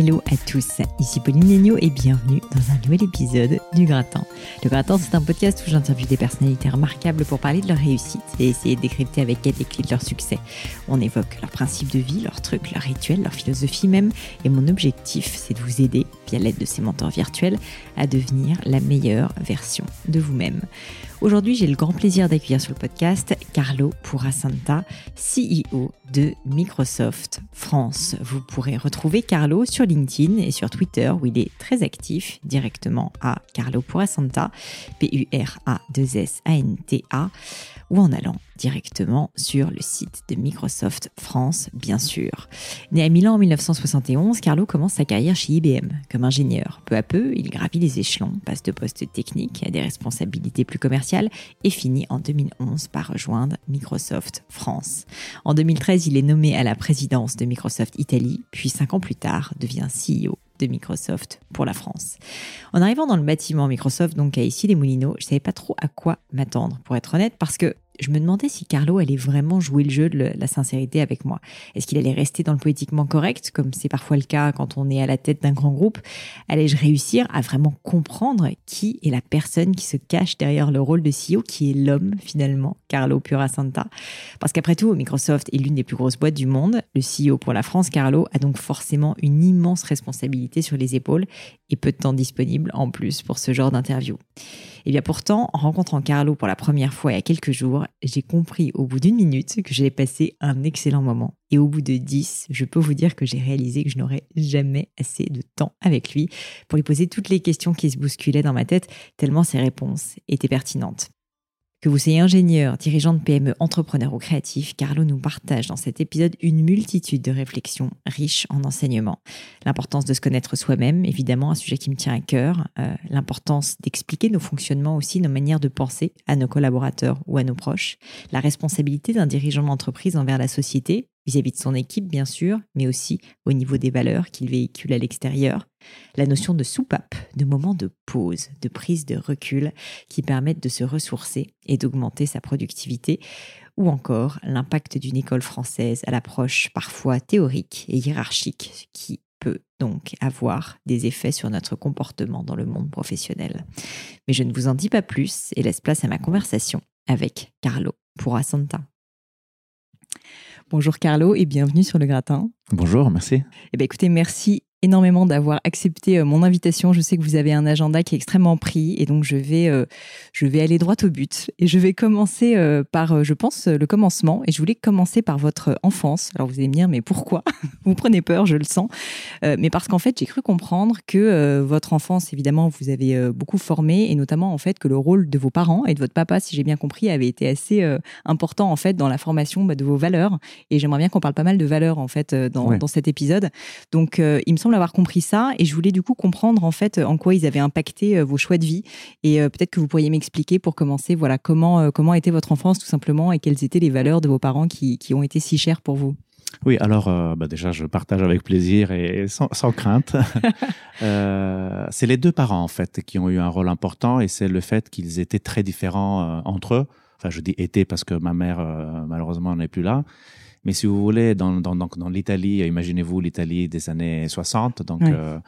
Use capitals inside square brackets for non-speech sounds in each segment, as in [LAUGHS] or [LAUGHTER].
Hello à tous, ici Pauline Legno et bienvenue dans un nouvel épisode du Gratin. Le Gratin, c'est un podcast où j'interviewe des personnalités remarquables pour parler de leur réussite et essayer de décrypter avec elles les clés de leur succès. On évoque leurs principes de vie, leurs trucs, leurs rituels, leur philosophie même. Et mon objectif, c'est de vous aider, via l'aide de ces mentors virtuels, à devenir la meilleure version de vous-même. Aujourd'hui, j'ai le grand plaisir d'accueillir sur le podcast Carlo Purasanta, CEO de Microsoft France. Vous pourrez retrouver Carlo sur LinkedIn et sur Twitter où il est très actif directement à Carlo Purasanta, P-U-R-A-2-S-A-N-T-A ou en allant directement sur le site de Microsoft France, bien sûr. Né à Milan en 1971, Carlo commence sa carrière chez IBM comme ingénieur. Peu à peu, il gravit les échelons, passe de postes techniques à des responsabilités plus commerciales et finit en 2011 par rejoindre Microsoft France. En 2013, il est nommé à la présidence de Microsoft Italie, puis cinq ans plus tard devient CEO de Microsoft pour la France. En arrivant dans le bâtiment Microsoft, donc à ici les Moulineaux, je savais pas trop à quoi m'attendre, pour être honnête, parce que je me demandais si Carlo allait vraiment jouer le jeu de la sincérité avec moi. Est-ce qu'il allait rester dans le politiquement correct, comme c'est parfois le cas quand on est à la tête d'un grand groupe? Allais-je réussir à vraiment comprendre qui est la personne qui se cache derrière le rôle de CEO, qui est l'homme finalement, Carlo Purasanta? Parce qu'après tout, Microsoft est l'une des plus grosses boîtes du monde. Le CEO pour la France, Carlo, a donc forcément une immense responsabilité sur les épaules et peu de temps disponible en plus pour ce genre d'interview. Et eh bien pourtant, en rencontrant Carlo pour la première fois il y a quelques jours, j'ai compris au bout d'une minute que j'allais passer un excellent moment. Et au bout de dix, je peux vous dire que j'ai réalisé que je n'aurais jamais assez de temps avec lui pour lui poser toutes les questions qui se bousculaient dans ma tête, tellement ses réponses étaient pertinentes. Que vous soyez ingénieur, dirigeant de PME, entrepreneur ou créatif, Carlo nous partage dans cet épisode une multitude de réflexions riches en enseignements. L'importance de se connaître soi-même, évidemment, un sujet qui me tient à cœur. Euh, l'importance d'expliquer nos fonctionnements aussi, nos manières de penser à nos collaborateurs ou à nos proches. La responsabilité d'un dirigeant d'entreprise envers la société, vis-à-vis de son équipe bien sûr, mais aussi au niveau des valeurs qu'il véhicule à l'extérieur. La notion de soupape, de moment de pause, de prise de recul qui permettent de se ressourcer et d'augmenter sa productivité, ou encore l'impact d'une école française à l'approche parfois théorique et hiérarchique qui peut donc avoir des effets sur notre comportement dans le monde professionnel. Mais je ne vous en dis pas plus et laisse place à ma conversation avec Carlo Purasanta. Bonjour Carlo et bienvenue sur le gratin. Bonjour, merci. Eh bien, écoutez, merci énormément d'avoir accepté euh, mon invitation. Je sais que vous avez un agenda qui est extrêmement pris et donc je vais, euh, je vais aller droit au but. Et je vais commencer euh, par, je pense, le commencement. Et je voulais commencer par votre enfance. Alors vous allez me dire, mais pourquoi? [LAUGHS] Vous prenez peur, je le sens. mais parce qu'en fait, j'ai cru comprendre que votre enfance, évidemment, vous avez beaucoup formé et notamment en fait que le rôle de vos parents et de votre papa, si j'ai bien compris, avait été assez important en fait dans la formation bah, de vos valeurs. Et j'aimerais bien qu'on parle pas mal de valeurs en fait dans, dans cet épisode. Donc, il me semble avoir compris ça et je voulais du coup comprendre en fait en quoi ils avaient impacté euh, vos choix de vie et euh, peut-être que vous pourriez m'expliquer pour commencer voilà comment euh, comment était votre enfance tout simplement et quelles étaient les valeurs de vos parents qui, qui ont été si chères pour vous? Oui, alors bah déjà, je partage avec plaisir et sans, sans crainte. [LAUGHS] c'est les deux parents, en fait, qui ont eu un rôle important et c'est le fait qu'ils étaient très différents entre eux. Enfin, je dis étaient parce que ma mère, malheureusement, n'est plus là. Mais si vous voulez, dans, dans, dans l'Italie, imaginez-vous l'Italie des années 60. Donc, euh,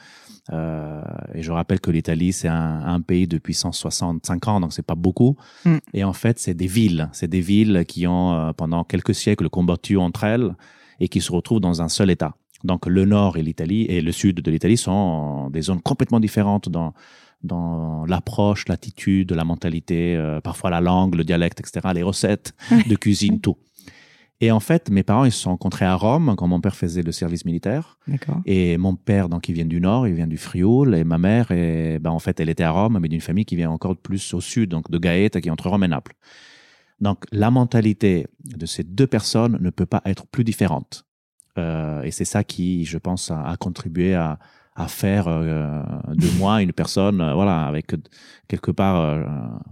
euh, et je rappelle que l'Italie, c'est un, un, pays depuis 165 ans, donc c'est pas beaucoup. Mm. Et en fait, c'est des villes. C'est des villes qui ont, euh, pendant quelques siècles, combattu entre elles et qui se retrouvent dans un seul État. Donc, le nord et l'Italie et le sud de l'Italie sont des zones complètement différentes dans dans l'approche, l'attitude, la mentalité, euh, parfois la langue, le dialecte, etc., les recettes de cuisine, tout. Et en fait, mes parents, ils se sont rencontrés à Rome quand mon père faisait le service militaire. Et mon père, donc, il vient du nord, il vient du Frioul. Et ma mère, et, ben, en fait, elle était à Rome, mais d'une famille qui vient encore plus au sud, donc de Gaète, qui est entre Rome et Naples. Donc, la mentalité de ces deux personnes ne peut pas être plus différente. Euh, et c'est ça qui, je pense, a contribué à, à faire euh, de moi une personne, euh, voilà, avec quelque part euh,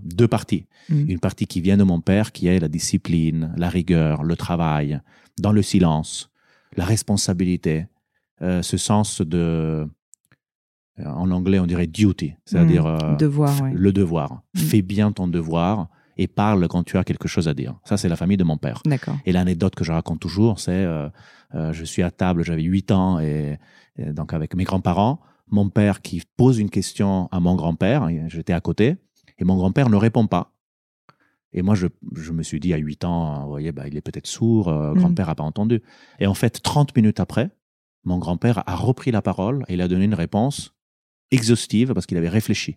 deux parties. Mm. Une partie qui vient de mon père, qui est la discipline, la rigueur, le travail, dans le silence, la responsabilité, ce sens de, en anglais on dirait duty, c'est-à-dire mm. devoir, le devoir. Mm. Fais bien ton devoir et parle quand tu as quelque chose à dire. Ça, c'est la famille de mon père. D'accord. Et l'anecdote que je raconte toujours, c'est euh, je suis à table, j'avais 8 ans, et, et donc avec mes grands-parents, mon père qui pose une question à mon grand-père, j'étais à côté, et mon grand-père ne répond pas. Et moi, je, je me suis dit à 8 ans, vous voyez, bah, il est peut-être sourd, euh, Mhm. grand-père n'a pas entendu. Et en fait, 30 minutes après, mon grand-père a repris la parole et il a donné une réponse exhaustive parce qu'il avait réfléchi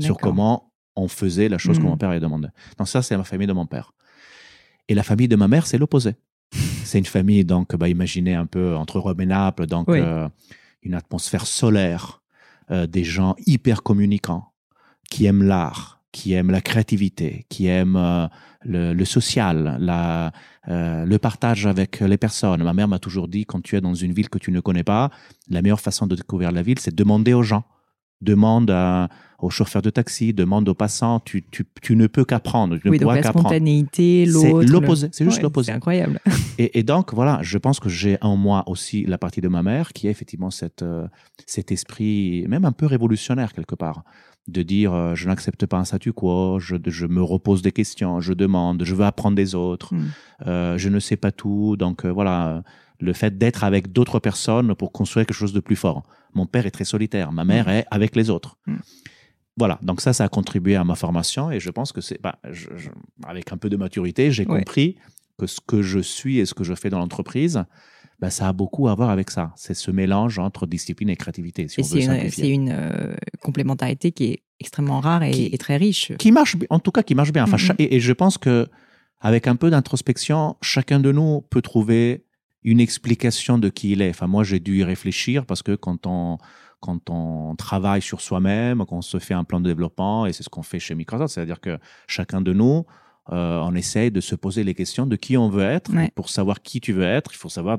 sur comment on faisait la chose que mon père avait demandé. Donc ça, c'est la famille de mon père. Et la famille de ma mère, c'est l'opposé. C'est une famille, donc, bah, imaginez un peu entre Rome et Naples, donc Oui. euh, une atmosphère solaire, euh, des gens hyper communicants, qui aiment l'art, qui aiment la créativité, qui aiment euh, le, le social, la, le partage avec les personnes. Ma mère m'a toujours dit, quand tu es dans une ville que tu ne connais pas, la meilleure façon de découvrir la ville, c'est de demander aux gens. Demande à- aux chauffeurs de taxi, demande aux passants. Tu, tu, tu ne peux qu'apprendre. Tu ne Oui, donc pourras la spontanéité, C'est l'autre. le- l'opposé, c'est juste Ouais, l'opposé. C'est incroyable. [LAUGHS] Et, et donc, voilà, je pense que j'ai en moi aussi la partie de ma mère qui est effectivement cette, euh, cet esprit, même un peu révolutionnaire quelque part, de dire euh, je n'accepte pas un statu quo, je, je me repose des questions, je demande, je veux apprendre des autres, Mm. euh, je ne sais pas tout. Donc, voilà, le fait d'être avec d'autres personnes pour construire quelque chose de plus fort. Mon père est très solitaire, ma mère Mm. est avec les autres. Mm. Voilà, donc ça, ça a contribué à ma formation et je pense que c'est, bah, je- je- avec un peu de maturité, j'ai Ouais. compris que ce que je suis et ce que je fais dans l'entreprise, bah, ça a beaucoup à voir avec ça. C'est ce mélange entre discipline et créativité, si Et on veut c'est une, simplifier. c'est une, euh, complémentarité qui est extrêmement rare et, Qui- et très riche. Qui marche, en tout cas, qui marche bien. Enfin, Mhm. cha- et, et je pense que avec un peu d'introspection, chacun de nous peut trouver une explication de qui il est. Enfin, moi, j'ai dû y réfléchir parce que quand on, quand on travaille sur soi-même, quand on se fait un plan de développement, et c'est ce qu'on fait chez Microsoft, c'est-à-dire que chacun de nous, euh, on essaye de se poser les questions de qui on veut être. Ouais. Et pour savoir qui tu veux être, il faut savoir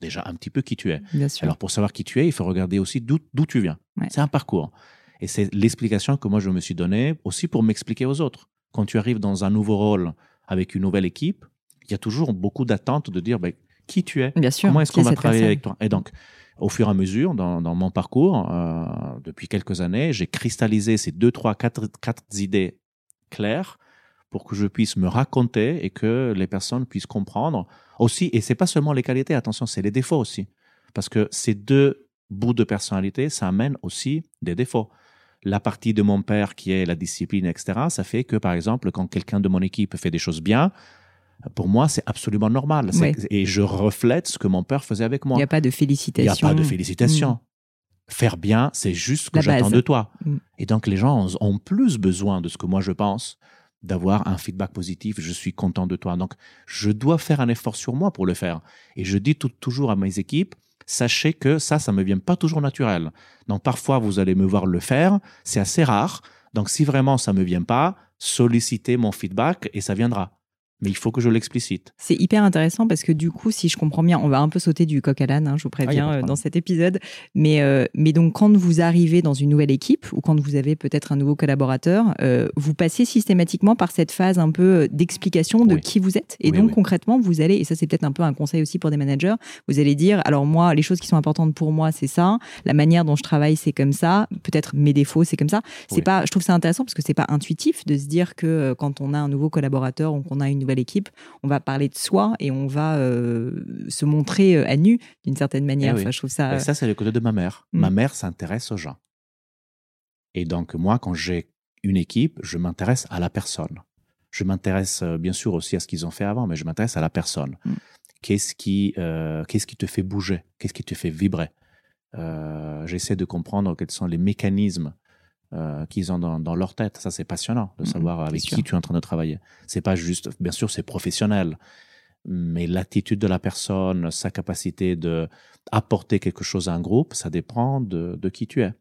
déjà un petit peu qui tu es. Bien sûr. Alors, pour savoir qui tu es, il faut regarder aussi d'où d'où tu viens. Ouais. C'est un parcours. Et c'est l'explication que moi, je me suis donnée aussi pour m'expliquer aux autres. Quand tu arrives dans un nouveau rôle avec une nouvelle équipe, il y a toujours beaucoup d'attentes de dire ben, qui tu es, Bien sûr. comment est-ce qu'on va travailler personne avec toi? Et donc, au fur et à mesure, dans, dans mon parcours, euh, depuis quelques années, j'ai cristallisé ces deux, trois, quatre, quatre idées claires pour que je puisse me raconter et que les personnes puissent comprendre aussi. Et c'est pas seulement les qualités, attention, c'est les défauts aussi. Parce que ces deux bouts de personnalité, ça amène aussi des défauts. La partie de mon père qui est la discipline, etc., ça fait que, par exemple, quand quelqu'un de mon équipe fait des choses bien, pour moi, c'est absolument normal. Ouais. Et je reflète ce que mon père faisait avec Il moi. n'y a pas de Il n'y a félicitations. pas de félicitations. Faire bien, c'est juste ce que j'attends de toi. Mm. Et donc, les gens ont, plus besoin de ce que moi je pense, d'avoir un feedback positif. Je suis content de toi. Donc, je dois faire un effort sur moi pour le faire. Et je dis tout- toujours à mes équipes, sachez que ça, ça me vient pas toujours naturel. Donc, parfois, vous allez me voir le faire. C'est assez rare. Donc, si vraiment ça me vient pas, sollicitez mon feedback et ça viendra. Mais il faut que je l'explicite. C'est hyper intéressant parce que du coup, si je comprends bien, on va un peu sauter du coq à l'âne, hein, je vous Ah, préviens, de euh, dans cet épisode. Mais, euh, mais donc, quand vous arrivez dans une nouvelle équipe ou quand vous avez peut-être un nouveau collaborateur, euh, vous passez systématiquement par cette phase un peu d'explication de Oui. qui vous êtes. Et Oui, donc, oui. concrètement, vous allez, et ça c'est peut-être un peu un conseil aussi pour des managers, vous allez dire, alors moi, les choses qui sont importantes pour moi, c'est ça. La manière dont je travaille, c'est comme ça. Peut-être mes défauts, c'est comme ça. C'est pas, je trouve ça intéressant parce que c'est pas intuitif de se dire que quand on a un nouveau collaborateur ou qu'on a une nouvelle équipe, on va parler de soi et on va euh, se montrer euh, à nu d'une certaine manière. Eh oui. Enfin, je trouve ça. Et ça, c'est le côté de ma mère. Mm. Ma mère s'intéresse aux gens. Et donc, moi, quand j'ai une équipe, je m'intéresse à la personne. Je m'intéresse euh, bien sûr aussi à ce qu'ils ont fait avant, mais je m'intéresse à la personne. Mm. Qu'est-ce qui, euh, qu'est-ce qui te fait bouger? Qu'est-ce qui te fait vibrer? Euh, J'essaie de comprendre quels sont les mécanismes euh, qu'ils ont dans, dans leur tête. Ça, c'est passionnant de savoir avec sûr. qui tu es en train de travailler. C'est pas juste, bien sûr, c'est professionnel, mais l'attitude de la personne, sa capacité de apporter quelque chose à un groupe, ça dépend de, de qui tu es.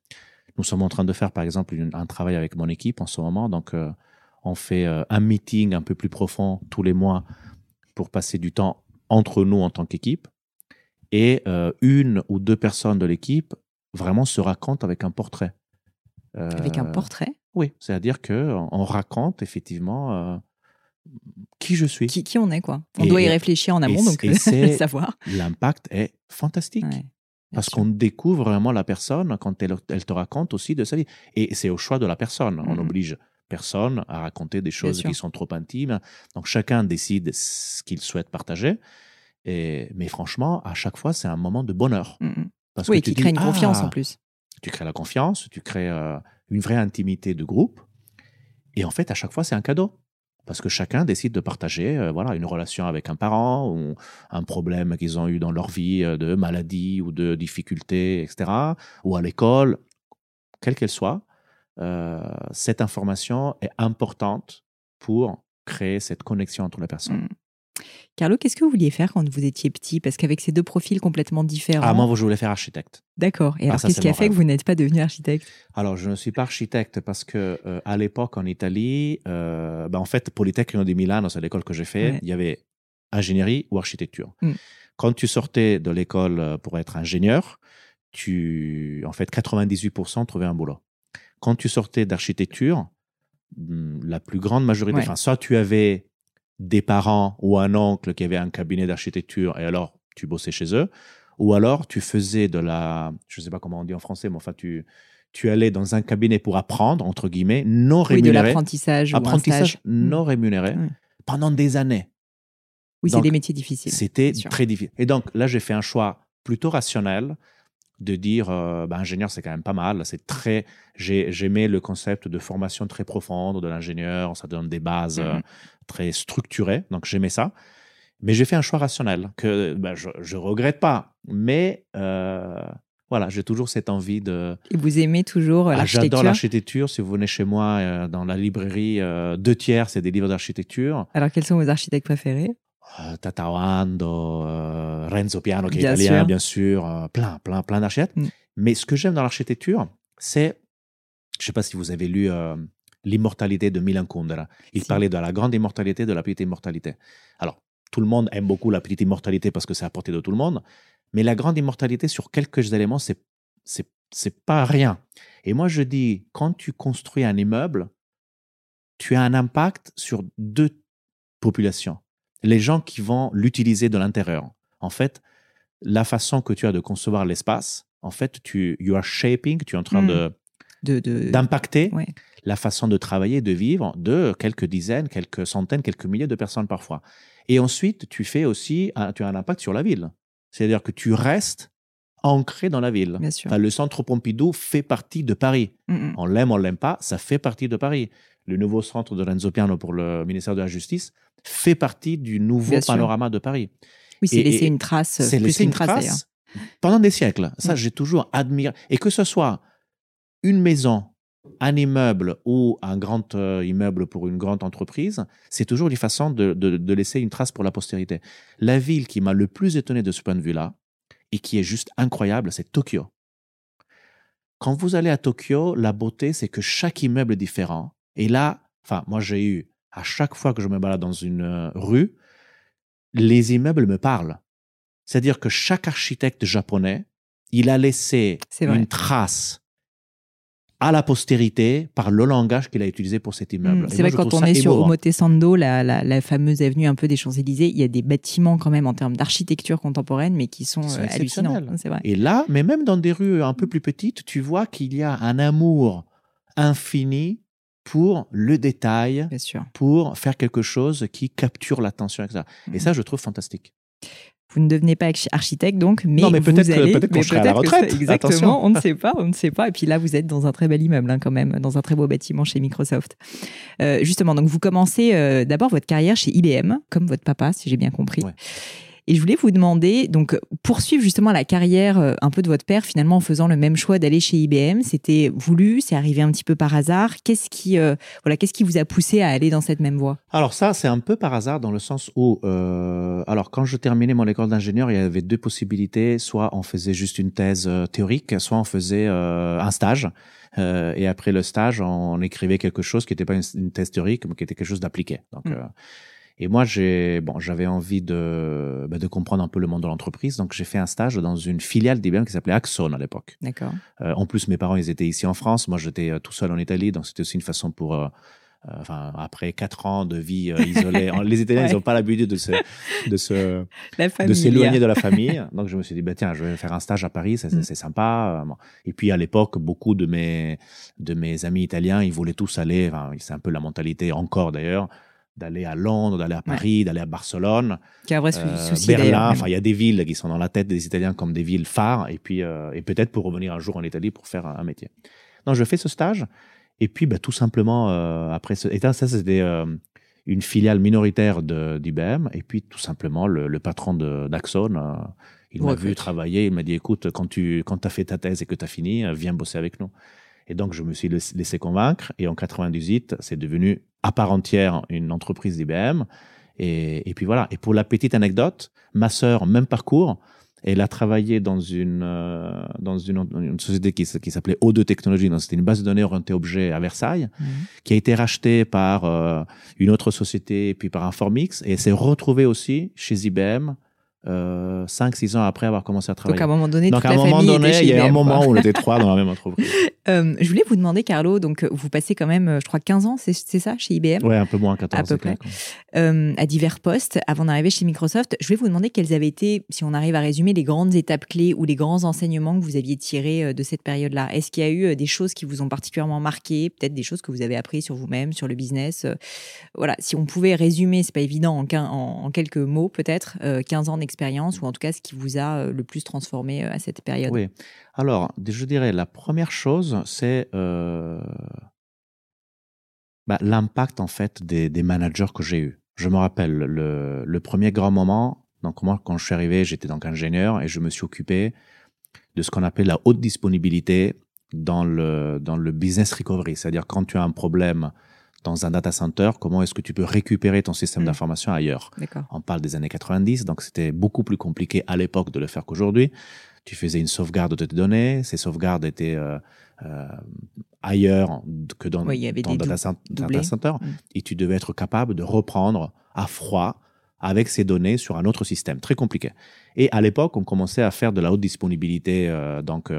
Nous sommes en train de faire, par exemple, une- un travail avec mon équipe en ce moment. Donc, euh, on fait euh, un meeting un peu plus profond tous les mois pour passer du temps entre nous en tant qu'équipe. Et euh, une ou deux personnes de l'équipe vraiment se racontent avec un portrait. Euh, Avec un portrait. Oui, c'est-à-dire que on raconte effectivement euh, qui je suis. Qui, qui on est, quoi. On Et- doit y réfléchir en amont, donc euh, [LAUGHS] savoir. L'impact est fantastique. Ouais, Parce qu'on découvre vraiment la personne quand elle, elle te raconte aussi de sa vie. Et c'est au choix de la personne. On n'oblige personne à raconter des choses qui sont trop intimes. Donc chacun décide ce qu'il souhaite partager. Et, mais franchement, à chaque fois, c'est un moment de bonheur. Mm, mm. Parce Oui, que tu qui crée une confiance Ah, en plus. Tu crées la confiance, tu crées euh, une vraie intimité de groupe. Et en fait, à chaque fois, c'est un cadeau. Parce que chacun décide de partager euh, voilà, une relation avec un parent ou un problème qu'ils ont eu dans leur vie euh, de maladie ou de difficultés, etc. Ou à l'école, quelle qu'elle soit. cette information est importante pour créer cette connexion entre les personnes. Mm. Carlo, qu'est-ce que vous vouliez faire quand vous étiez petit? Parce qu'avec ces deux profils complètement différents. Ah, moi, je voulais faire architecte. D'accord. Et Ah, alors, qu'est-ce qui a fait que vous n'êtes pas devenu architecte? Alors, je ne suis pas architecte parce que euh, à l'époque en Italie, euh, ben, en fait, Politecnico di Milano, c'est l'école que j'ai fait, Ouais. il y avait ingénierie ou architecture. Mm. Quand tu sortais de l'école euh, pour être ingénieur, tu, en fait, 98% trouvaient un boulot. Quand tu sortais d'architecture, mm, la plus grande majorité, Ouais. enfin, soit tu avais des parents ou un oncle qui avait un cabinet d'architecture et alors tu bossais chez eux, ou alors tu faisais de la, je ne sais pas comment on dit en français, mais enfin, tu, tu allais dans un cabinet pour apprendre, entre guillemets, non Oui, de rémunéré. l'apprentissage ou un apprentissage stage. Mm. non rémunéré Mm. pendant des années. Oui, c'est des métiers difficiles. C'était très difficile. Et donc là, j'ai fait un choix plutôt rationnel de dire, euh, ben, ingénieur, c'est quand même pas mal. C'est très, j'ai- j'aimais le concept de formation très profonde de l'ingénieur. Ça donne des bases euh, Mhm. très structurées. Donc j'aimais ça. Mais j'ai fait un choix rationnel que ben, je, je regrette pas. Mais euh, voilà, j'ai toujours cette envie de. Et vous aimez toujours euh, Ah, J'adore l'architecture? l'architecture. Si vous venez chez moi euh, dans la librairie, euh, deux tiers, c'est des livres d'architecture. Alors, quels sont vos architectes préférés? Euh, Tatawando, euh, Renzo Piano qui est Bien italien, sûr. bien sûr, euh, plein, plein, plein d'architectes. Mm. Mais ce que j'aime dans l'architecture, c'est, je ne sais pas si vous avez lu euh, L'immortalité de Milan Kundera. Il Si. parlait de la grande immortalité, de la petite immortalité. Alors, tout le monde aime beaucoup la petite immortalité parce que c'est à portée de tout le monde, mais la grande immortalité sur quelques éléments, c'est c'est c'est pas rien. Et moi, je dis, quand tu construis un immeuble, tu as un impact sur deux populations. Les gens qui vont l'utiliser de l'intérieur. En fait, la façon que tu as de concevoir l'espace, en fait, tu you are shaping, tu es en train Mm. de de, de... d'impacter Ouais. la façon de travailler, de vivre de quelques dizaines, quelques centaines, quelques milliers de personnes parfois. Et ensuite, tu fais aussi, tu as un impact sur la ville. C'est-à-dire que tu restes ancré dans la ville. Bien sûr. Enfin, le centre Pompidou fait partie de Paris. Mm, mm. On l'aime, on l'aime pas, ça fait partie de Paris. Le nouveau centre de Renzo Piano pour le ministère de la Justice fait partie du nouveau Bien sûr. panorama de Paris. Oui, c'est laisser une trace, C'est qu'une une trace, d'ailleurs. trace pendant des siècles. Ça, Mm. j'ai toujours admiré. Et que ce soit une maison, un immeuble ou un grand euh, immeuble pour une grande entreprise, c'est toujours une façon de, de- de laisser une trace pour la postérité. La ville qui m'a le plus étonné de ce point de vue-là, et qui est juste incroyable, c'est Tokyo. Quand vous allez à Tokyo, la beauté, c'est que chaque immeuble est différent. Et là, enfin, moi, j'ai eu, à chaque fois que je me balade dans une euh, rue, les immeubles me parlent. C'est-à-dire que chaque architecte japonais, il a laissé une trace à la postérité par le langage qu'il a utilisé pour cet immeuble. Mm. Et C'est vrai quand on est sur. Omotesando, la, la, la fameuse avenue un peu des Champs-Élysées, il y a des bâtiments quand même en termes d'architecture contemporaine, mais qui sont, euh, hallucinants. vrai. Et là, mais même dans des rues un peu plus petites, tu vois qu'il y a un amour infini pour le détail, pour faire quelque chose qui capture l'attention, etc. Et Mhm. ça, je trouve fantastique. Vous ne devenez pas architecte donc, mais Non, mais vous peut-être allez- qu'on à la retraite. ça- Exactement, Attention. on ne sait pas, on ne sait pas. Et puis là, vous êtes dans un très bel immeuble hein, quand même, dans un très beau bâtiment chez Microsoft. Euh, justement, donc vous commencez euh, d'abord votre carrière chez IBM, comme votre papa, si j'ai bien compris. Ouais. Et je voulais vous demander, donc poursuivre justement la carrière euh, un peu de votre père, finalement en faisant le même choix d'aller chez IBM, c'était voulu, c'est arrivé un petit peu par hasard. Qu'est-ce qui, euh, voilà, qu'est-ce qui vous a poussé à aller dans cette même voie? Alors ça, c'est un peu par hasard dans le sens où, euh, alors quand je terminais mon école d'ingénieur, il y avait deux possibilités. Soit on faisait juste une thèse théorique, soit on faisait euh, un stage. Euh, et après le stage, on écrivait quelque chose qui n'était pas une, une thèse théorique, mais qui était quelque chose d'appliqué. Donc, Mm. euh, et moi, j'ai, bon, j'avais envie de, bah, de comprendre un peu le monde de l'entreprise. Donc, j'ai fait un stage dans une filiale d'IBM qui s'appelait Axon à l'époque. D'accord. Euh, en plus, mes parents, ils étaient ici en France. Moi, j'étais euh, tout seul en Italie, donc c'était aussi une façon pour euh, enfin, après quatre ans de vie isolée, [LAUGHS] les Italiens, ils n'ont pas l'habitude de se, de se, de s'éloigner de la famille. Donc, je me suis dit, bah, tiens, je vais faire un stage à Paris, c'est mm. sympa. Et puis, à l'époque, beaucoup de mes, de mes amis italiens, ils voulaient tous aller, enfin, c'est un peu la mentalité encore d'ailleurs, d'aller à Londres, d'aller à Paris, d'aller à Barcelone. Qui a un vrai souci Berlin, enfin, il y a des villes qui sont dans la tête des Italiens comme des villes phares. Et puis, et peut-être pour revenir un jour en Italie pour faire un métier. Donc, je fais ce stage. Et puis, bah, tout simplement, euh, après ce. Et ça, c'était euh, une filiale minoritaire d'IBM. Et puis, tout simplement, le, patron d'Axon, euh, il m'a vu travailler. Il m'a dit écoute, quand tu quand as fait ta thèse et que tu as fini, viens bosser avec nous. Et donc, je me suis laissé convaincre. Et en 98, c'est devenu à part entière une entreprise d'IBM. Et, et, puis voilà. Et pour la petite anecdote, ma sœur, même parcours, elle a travaillé dans une, euh, dans une, une, société qui, qui s'appelait O2 Technologies. C'était une base de données orientée objet à Versailles, mhm. qui a été rachetée par euh, une autre société, puis par Informix. Et elle s'est retrouvée aussi chez IBM euh, 5-6 ans après avoir commencé à travailler. Donc à un moment donné, donc, à un moment donné, il y a un moment où on était [LAUGHS] trois dans la même entreprise. Euh, je voulais vous demander, Carlo, donc vous passez quand même, je crois, 15 ans, c'est ça, chez IBM Ouais, un peu moins, 14 à peu près. Euh, à divers postes avant d'arriver chez Microsoft. Je voulais vous demander quelles avaient été, si on arrive à résumer, les grandes étapes clés ou les grands enseignements que vous aviez tirés euh, de cette période-là. Est-ce qu'il y a eu des choses qui vous ont particulièrement marqué, peut-être des choses que vous avez appris sur vous-même, sur le business Voilà, si on pouvait résumer, c'est pas évident en, en, en, quelques mots peut-être, 15 ans d'expérience ou en tout cas ce qui vous a le plus transformé à cette période? Oui. Alors, je dirais, la première chose, c'est euh, bah, l'impact en fait des, des managers que j'ai eus. Je me rappelle le, le, premier grand moment. Donc moi, quand je suis arrivé, j'étais donc ingénieur et je me suis occupé de ce qu'on appelle la haute disponibilité dans le dans le business recovery, c'est-à-dire quand tu as un problème dans un data center, comment est-ce que tu peux récupérer ton système mmh. d'information ailleurs? On parle des années 90, donc c'était beaucoup plus compliqué à l'époque de le faire qu'aujourd'hui tu faisais une sauvegarde de tes données, ces sauvegardes étaient euh, euh, ailleurs que dans ton data, center, mm. et tu devais être capable de reprendre à froid avec ces données sur un autre système, très compliqué. Et à l'époque, on commençait à faire de la haute disponibilité, euh, donc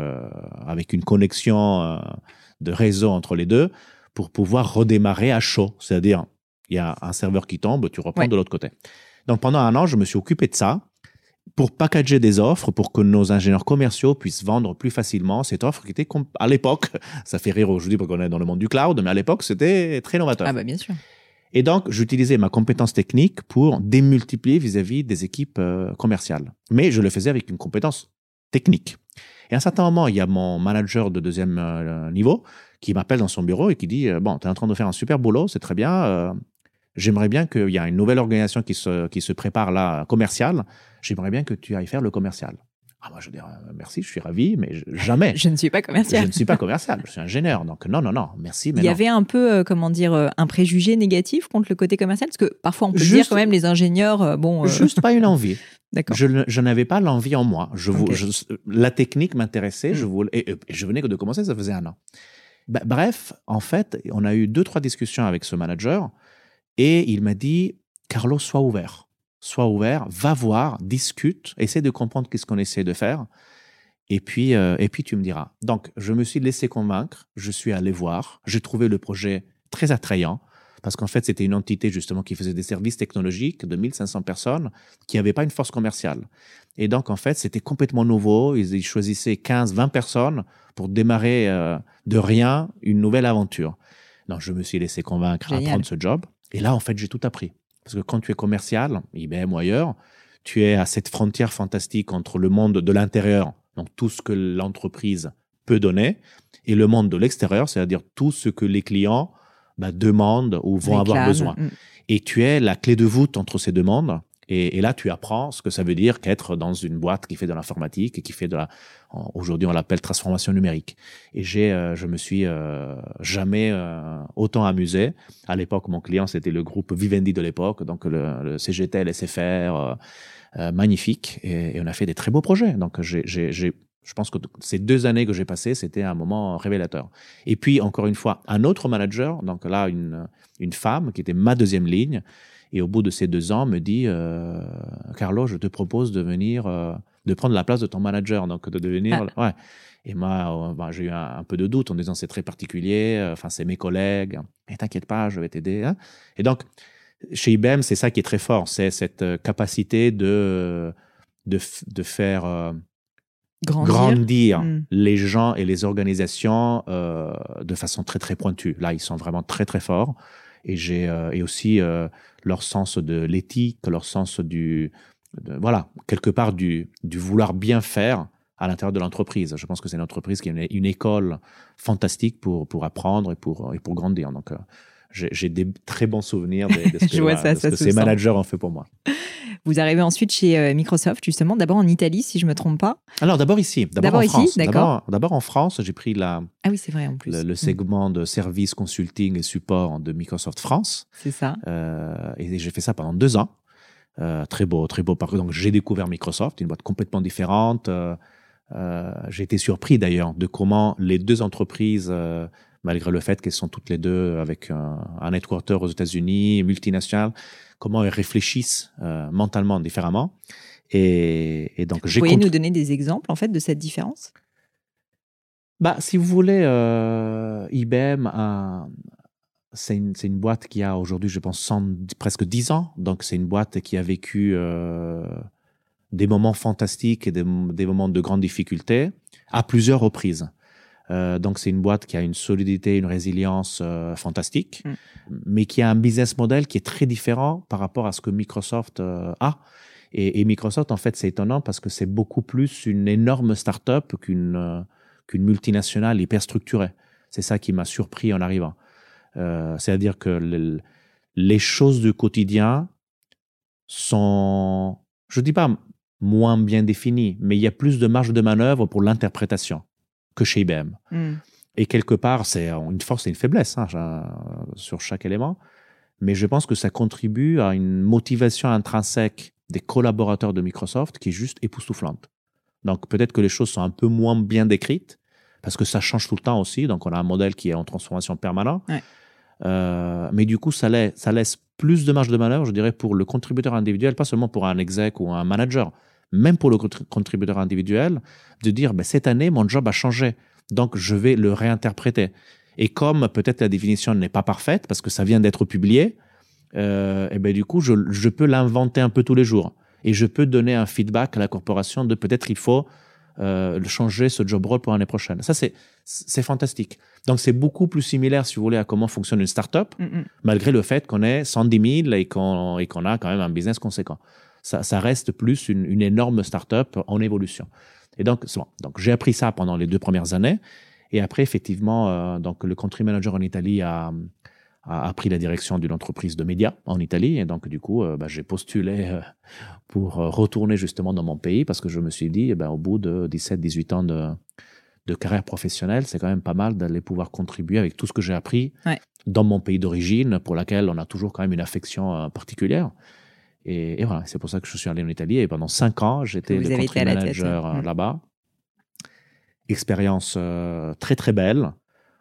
avec une connexion de réseau entre les deux, pour pouvoir redémarrer à chaud, c'est-à-dire il y a un serveur qui tombe, tu reprends de l'autre côté. Donc pendant un an, je me suis occupé de ça pour packager des offres pour que nos ingénieurs commerciaux puissent vendre plus facilement cette offre qui était à l'époque, [LAUGHS] ça fait rire aujourd'hui parce qu'on est dans le monde du cloud, mais à l'époque c'était très novateur. Ah bah bien sûr. Et donc j'utilisais ma compétence technique pour démultiplier vis-à-vis des équipes euh, commerciales. Mais je le faisais avec une compétence technique. Et à un certain moment, il y a mon manager de deuxième euh, niveau qui m'appelle dans son bureau et qui dit, euh, bon, tu es en train de faire un super boulot, c'est très bien, j'aimerais bien qu'il y ait une nouvelle organisation qui se, qui se prépare là, commerciale. J'aimerais bien que tu ailles faire le commercial. Ah, moi, je dis euh, merci, je suis ravi, mais [LAUGHS] jamais. je ne suis pas commercial. Je ne suis pas commercial, je suis ingénieur. Donc, non, non, non, merci. Mais Il y avait un peu, euh, comment dire, euh, un préjugé négatif contre le côté commercial? Parce que parfois, on peut dire quand même les ingénieurs, bon. Juste pas une envie. [LAUGHS] D'accord. Je, je n'avais pas l'envie en moi. Je, la technique m'intéressait, je hmm. voulais, et, je venais de commencer, ça faisait un an. Bah, bref, en fait, on a eu deux, trois discussions avec ce manager et il m'a dit, Carlos, sois ouvert. Sois ouvert, va voir, discute, essaie de comprendre qu'est-ce qu'on essaie de faire. Et puis, euh, et puis tu me diras. Donc, je me suis laissé convaincre, je suis allé voir, j'ai trouvé le projet très attrayant, parce qu'en fait, c'était une entité justement qui faisait des services technologiques de 1500 personnes, qui n'avait pas une force commerciale. Et donc, en fait, c'était complètement nouveau. Ils, choisissaient 15, 20 personnes pour démarrer euh, de rien une nouvelle aventure. Donc, je me suis laissé convaincre à prendre ce job. Et là, en fait, j'ai tout appris. Parce que quand tu es commercial, IBM ou ailleurs, tu es à cette frontière fantastique entre le monde de l'intérieur, donc tout ce que l'entreprise peut donner, et le monde de l'extérieur, c'est-à-dire tout ce que les clients bah, demandent ou vont avoir besoin. Mm. Et tu es la clé de voûte entre ces deux Et, là, tu apprends ce que ça veut dire qu'être dans une boîte qui fait de l'informatique et qui fait de la, aujourd'hui on l'appelle transformation numérique. Et j'ai, euh, je me suis euh, jamais euh, autant amusé. À l'époque, mon client c'était le groupe Vivendi de l'époque, donc le, le CGT, SFR, magnifique. Et, on a fait des très beaux projets. Donc je pense que ces deux années que j'ai passées, c'était un moment révélateur. Et puis, encore une fois, un autre manager, donc là, une, une femme qui était ma deuxième ligne, et au bout de ces deux ans, me dit euh, Carlo, je te propose de venir euh, de prendre la place de ton manager, donc de devenir. Ouais. Et moi, euh, bah, j'ai eu un, peu de doute en disant c'est très particulier, euh, enfin, c'est mes collègues, et t'inquiète pas, je vais t'aider. Hein. Et donc, chez IBM, c'est ça qui est très fort, c'est cette capacité de, de, de faire grandir, hmm. les gens et les organisations de façon très, très pointue. Là, ils sont vraiment très, très forts. Et j'ai et aussi leur sens de l'éthique, leur sens du, voilà, quelque part du, du vouloir bien faire à l'intérieur de l'entreprise. Je pense que c'est une entreprise qui est une, école fantastique pour, pour apprendre et pour, et pour grandir. Euh, j'ai des très bons souvenirs de, ce [LAUGHS] que, ces managers ont fait pour moi. Vous arrivez ensuite chez euh, Microsoft, justement, d'abord en Italie, si je ne me trompe pas. Alors, d'abord ici. D'abord ici, d'accord. D'abord en France, j'ai pris la, ah oui, vrai, en plus. Le, mm. segment de service, consulting et support de Microsoft France. C'est ça. Euh, et j'ai fait ça pendant deux ans. très beau, très beau parcours. Donc, j'ai découvert Microsoft, une boîte complètement différente. Euh, j'ai été surpris d'ailleurs de comment les deux entreprises, euh, malgré le fait qu'elles sont toutes les deux avec un, un headquarter aux États-Unis, multinationales, comment elles réfléchissent euh, mentalement différemment. Et, et donc, vous pouvez nous donner des exemples en fait de cette différence? Bah, si vous voulez, IBM, c'est une, une, boîte qui a aujourd'hui, je pense, presque 10 ans. Donc, c'est une boîte qui a vécu des moments fantastiques et des, moments de grande difficulté à plusieurs reprises. Euh, donc c'est une boîte qui a une solidité, une résilience euh, fantastique, mm. mais qui a un business model qui est très différent par rapport à ce que Microsoft euh, a. Et, Microsoft, en fait, c'est étonnant parce que c'est beaucoup plus une énorme start-up qu'une qu'une multinationale hyper structurée. C'est ça qui m'a surpris en arrivant. C'est-à-dire que les choses du quotidien sont, je dis pas moins bien défini, mais il y a plus de marge de manœuvre pour l'interprétation que chez IBM. Hmm. Et quelque part, c'est une force et une faiblesse hein, sur chaque élément, mais je pense que ça contribue à une motivation intrinsèque des collaborateurs de Microsoft qui est juste époustouflante. Donc peut-être que les choses sont un peu moins bien décrites, parce que ça change tout le temps aussi, donc on a un modèle qui est en transformation permanente. Euh, mais du coup, ça laisse, ça laisse plus de marge de manœuvre, je dirais, pour le contributeur individuel, pas seulement pour un exec ou un manager, même pour le contributeur individuel, de dire ben, cette année, mon job a changé, donc je vais le réinterpréter. Et comme peut-être la définition n'est pas parfaite, parce que ça vient d'être publié, euh, et ben, du coup, je, je peux l'inventer un peu tous les jours. Et je peux donner un feedback à la corporation de peut-être il faut euh, changer ce job role pour l'année prochaine. Ça, c'est, c'est fantastique. Donc, c'est beaucoup plus similaire, si vous voulez, à comment fonctionne une startup, mm malgré le fait qu'on ait 110 000 et qu'on, et qu'on a quand même un business conséquent ça, reste plus une, une énorme start-up en évolution. Et donc, bon. donc j'ai appris ça pendant les deux premières années. Et après, effectivement, euh, donc le country manager en Italie a, a, pris la direction d'une entreprise de médias en Italie. Et donc, du coup, euh, bah, j'ai postulé euh, pour retourner justement dans mon pays parce que je me suis dit, eh ben, au bout de 17-18 ans de, de carrière professionnelle, c'est quand même pas mal d'aller pouvoir contribuer avec tout ce que j'ai appris dans mon pays d'origine, pour laquelle on a toujours quand même une affection particulière. Et, voilà, c'est pour ça que je suis allé en Italie. Et pendant cinq ans, j'étais le country manager euh, mm. là-bas. Expérience euh, très, très belle.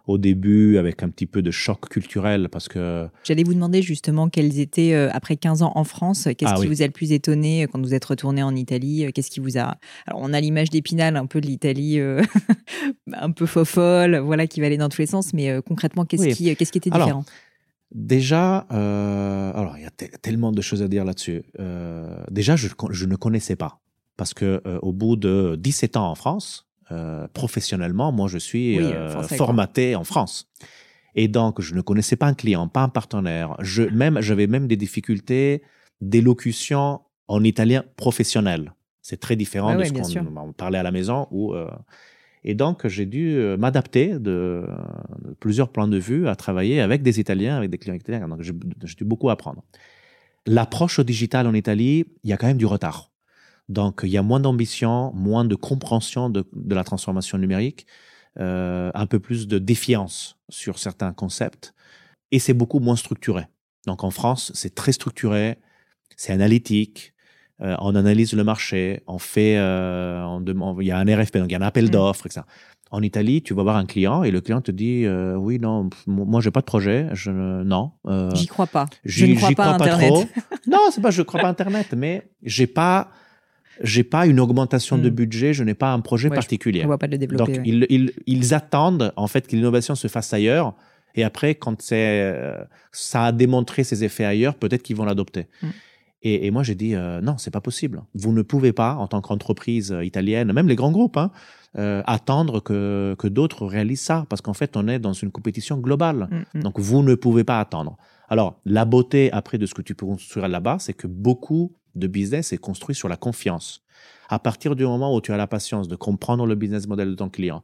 Au début, avec un petit peu de choc culturel parce que... J'allais vous demander justement quels étaient, euh, après 15 ans en France, qu'est-ce ah qui vous a le plus étonné quand vous êtes retourné en Italie Qu'est-ce qui vous a... Alors, on a l'image d'Épinal un peu de l'Italie, [LAUGHS] un peu fofolle, voilà, qui va aller dans tous les sens, mais concrètement, qu'est-ce qui, qu'est-ce qui était différent? Déjà, euh, alors il y a tellement de choses à dire là-dessus. Euh, déjà, je, je, ne connaissais pas parce que euh, au bout de 17 ans en France, euh, professionnellement, moi je suis euh, formaté en France. Et donc, je ne connaissais pas un client, pas un partenaire. Je même j'avais même des difficultés d'élocution en italien professionnel. C'est très différent de ce qu'on parlait à la maison ou et donc, j'ai dû euh, m'adapter de, plusieurs plans de vue à travailler avec des Italiens, avec des clients italiens. Donc, j'ai dû beaucoup apprendre. L'approche au digital en Italie, il y a quand même du retard. Donc, il y a moins d'ambition, moins de compréhension de, la transformation numérique, euh, un peu plus de défiance sur certains concepts, et c'est beaucoup moins structuré. Donc, en France, c'est très structuré, c'est analytique, euh, on analyse le marché, on fait, euh, il y a un RFP, donc il y a un appel mm. d'offres, etc. En Italie, tu vas voir un client et le client te dit euh, oui non moi j'ai pas de projet je non j'y crois pas je ne crois pas, Internet trop. [LAUGHS] non c'est pas je crois pas Internet mais j'ai pas j'ai pas une augmentation de Mm. budget, je n'ai pas un projet Ouais, je- particulier. On voit pas le développer. Donc, ouais. ils, ils, ils attendent en fait que l'innovation se fasse ailleurs. Et après, quand c'est, ça a démontré ses effets ailleurs, peut-être qu'ils vont l'adopter. Mm. Et, et moi, j'ai dit euh, non, c'est pas possible. Vous ne pouvez pas, en tant qu'entreprise euh, italienne, même les grands groupes, hein, euh, attendre que, que d'autres réalisent ça, parce qu'en fait, on est dans une compétition globale. Mm, mm. Donc, vous ne pouvez pas attendre. Alors, la beauté après de ce que tu peux construire là-bas, c'est que beaucoup de business est construit sur la confiance. À partir du moment où tu as la patience de comprendre le business model de ton client,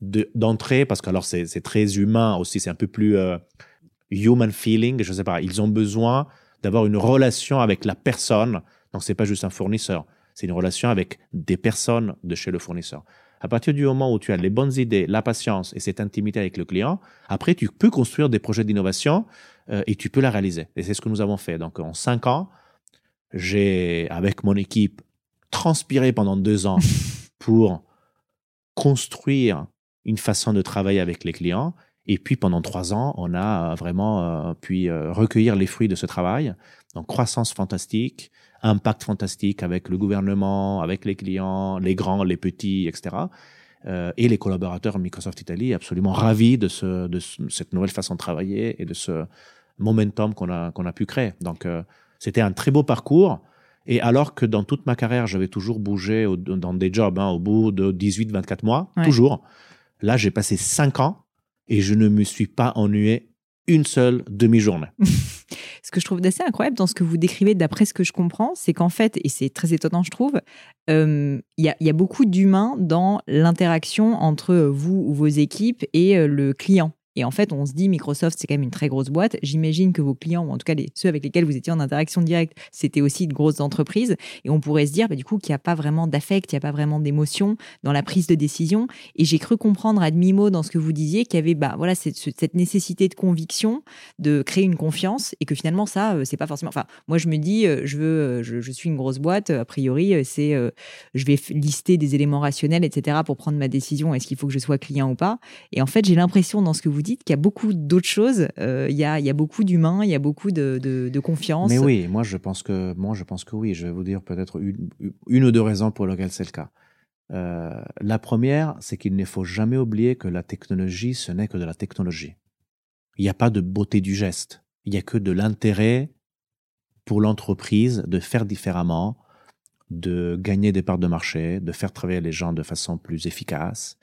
de- d'entrer, parce que alors c'est c'est très humain aussi, c'est un peu plus euh, human feeling, je sais pas, ils ont besoin d'avoir une relation avec la personne. Donc, c'est pas juste un fournisseur, c'est une relation avec des personnes de chez le fournisseur. À partir du moment où tu as les bonnes idées, la patience et cette intimité avec le client, après, tu peux construire des projets d'innovation euh, et tu peux la réaliser. Et c'est ce que nous avons fait. Donc, en cinq ans, j'ai, avec mon équipe, transpiré pendant deux ans [LAUGHS] pour construire une façon de travailler avec les clients. Et puis, pendant trois ans, on a euh, vraiment euh, pu euh, recueillir les fruits de ce travail. Donc, croissance fantastique, impact fantastique avec le gouvernement, avec les clients, les grands, les petits, etc. Euh, et les collaborateurs Microsoft Italie absolument ravis de, ce, de ce- cette nouvelle façon de travailler et de ce momentum qu'on a, qu'on a pu créer. Donc, euh, c'était un très beau parcours. Et alors que dans toute ma carrière, j'avais toujours bougé au- dans des jobs hein, au bout de 18-24 mois, Ouais. toujours. Là, j'ai passé 5 ans et je ne me suis pas ennuyé une seule demi-journée. [LAUGHS] Ce que je trouve d'assez incroyable dans ce que vous décrivez, d'après ce que je comprends, c'est qu'en fait, et c'est très étonnant, je trouve, euh, il y, y a beaucoup d'humains dans l'interaction entre vous ou vos équipes et euh, le client. Et en fait, on se dit, Microsoft, c'est quand même une très grosse boîte. J'imagine que vos clients, ou en tout cas ceux avec lesquels vous étiez en interaction directe, c'était aussi de grosses entreprises. Et on pourrait se dire, bah, du coup, qu'il n'y a pas vraiment d'affect, il n'y a pas vraiment d'émotion dans la prise de décision. Et j'ai cru comprendre à demi-mot dans ce que vous disiez qu'il y avait bah, voilà, cette, nécessité de conviction, de créer une confiance, et que finalement, ça, euh, c'est pas forcément. Enfin, moi, je me dis, euh, je veux, euh, je, suis une grosse boîte, a priori, c'est, je vais lister des éléments rationnels, etc., pour prendre ma décision. Est-ce qu'il faut que je sois client ou pas Et en fait, j'ai l'impression dans ce que vous dites qu'il y a beaucoup d'autres choses. Euh, Il y, a, beaucoup d'humains, il y a beaucoup de, confiance. Mais oui, moi je pense que moi je pense que oui. Je vais vous dire peut-être une, une ou deux raisons pour lesquelles c'est le cas. Euh, la première, c'est qu'il ne faut jamais oublier que la technologie, ce n'est que de la technologie. Il n'y a pas de beauté du geste. Il n'y a que de l'intérêt pour l'entreprise de faire différemment, de gagner des parts de marché, de faire travailler les gens de façon plus efficace,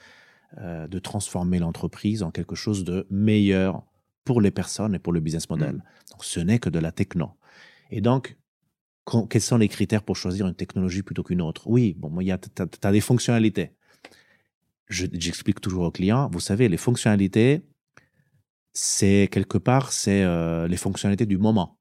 euh, de transformer l'entreprise en quelque chose de meilleur pour les personnes et pour le business model. Donc, ce n'est que de la techno. Et donc, quels sont les critères pour choisir une technologie plutôt qu'une autre? Oui, bon, moi, il y a, t'as, t'as des fonctionnalités. Je- j'explique toujours aux clients, vous savez, les fonctionnalités, c'est quelque part, c'est euh, les fonctionnalités du moment.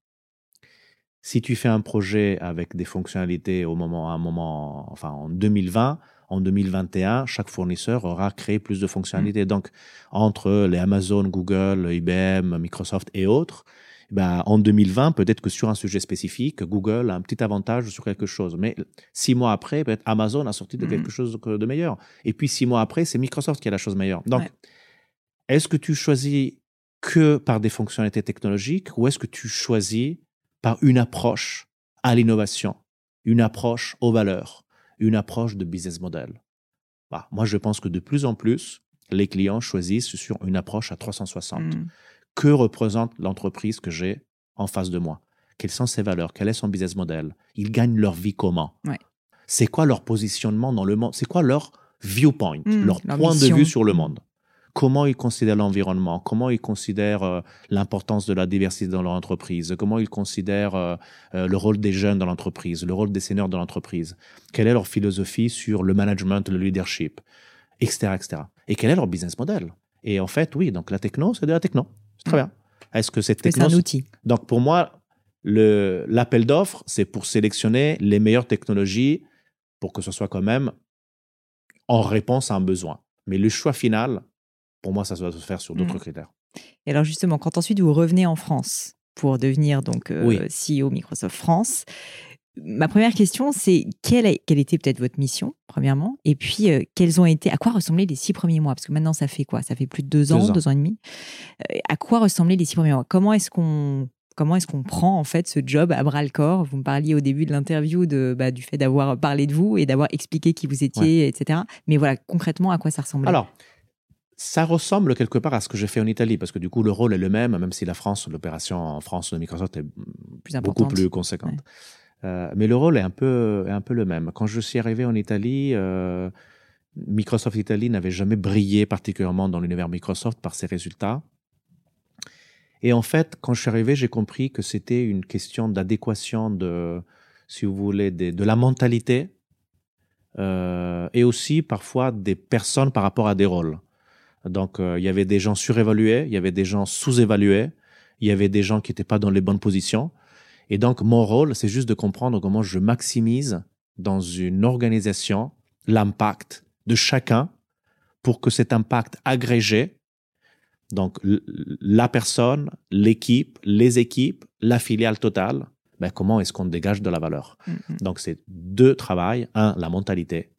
Si tu fais un projet avec des fonctionnalités au moment, à un moment, enfin en 2020, en 2021, chaque fournisseur aura créé plus de fonctionnalités. Donc, entre les Amazon, Google, IBM, Microsoft et autres, ben, en 2020, peut-être que sur un sujet spécifique, Google a un petit avantage sur quelque chose. Mais six mois après, peut-être Amazon a sorti de Mhm. quelque chose de meilleur. Et puis six mois après, c'est Microsoft qui a la chose meilleure. Donc, Ouais. est-ce que tu choisis que par des fonctionnalités technologiques ou est-ce que tu choisis par une approche à l'innovation, une approche aux valeurs, une approche de business model. Bah, Moi, je pense que de plus en plus, les clients choisissent sur une approche à 360 Mm. que représente l'entreprise que j'ai en face de moi? Quelles sont ses valeurs? Quel est son business model? Ils gagnent leur vie comment? Ouais. C'est quoi leur positionnement dans le monde C'est quoi leur viewpoint, Mm, leur point de vue sur le Mm. monde? Comment ils considèrent l'environnement? Comment ils considèrent euh, l'importance de la diversité dans leur entreprise? Comment ils considèrent euh, euh, le rôle des jeunes dans l'entreprise, le rôle des seniors dans l'entreprise? Quelle est leur philosophie sur le management, le leadership, etc., etc. Et quel est leur business model? Et en fait, oui, donc la techno, c'est de la techno. C'est très Mm. bien. Est-ce que cette Mais C'est techno... un outil. Donc pour moi, l'appel d'offres, c'est pour sélectionner les meilleures technologies pour que ce soit quand même en réponse à un besoin. Mais le choix final, pour moi, ça doit se faire sur d'autres Mm. critères. Et alors justement, quand ensuite vous revenez en France pour devenir donc euh, Oui. CEO Microsoft France, ma première question c'est quelle, a- quelle était peut-être votre mission premièrement, et puis euh, quels ont été, à quoi ressemblaient les six premiers mois? Parce que maintenant ça fait quoi? Ça fait plus de deux ans, Deux ans. deux ans et demi. Euh, à quoi ressemblaient les six premiers mois? Comment est-ce qu'on comment est-ce qu'on prend en fait ce job à bras le corps? Vous me parliez au début de l'interview de, bah, du fait d'avoir parlé de vous et d'avoir expliqué qui vous étiez, etc. Mais voilà, concrètement, à quoi ça ressemble Alors, ça ressemble quelque part à ce que j'ai fait en Italie, parce que du coup, le rôle est le même, même si la France, l'opération en France de Microsoft est plus beaucoup plus conséquente. Euh, mais le rôle est un, peu, est un peu le même. Quand je suis arrivé en Italie, euh, Microsoft Italie n'avait jamais brillé particulièrement dans l'univers Microsoft par ses résultats. Et en fait, quand je suis arrivé, j'ai compris que c'était une question d'adéquation de, si vous voulez, de, la mentalité euh, et aussi parfois des personnes par rapport à des rôles. Donc, euh, il y avait des gens surévalués, il y avait des gens sous-évalués, il y avait des gens qui n'étaient pas dans les bonnes positions. Et donc, mon rôle, c'est juste de comprendre comment je maximise dans une organisation l'impact de chacun pour que cet impact agrégé donc, la personne, l'équipe, les équipes, la filiale totale, ben, comment est-ce qu'on dégage de la valeur mm-hmm. Donc, c'est deux travails. Un, la mentalité.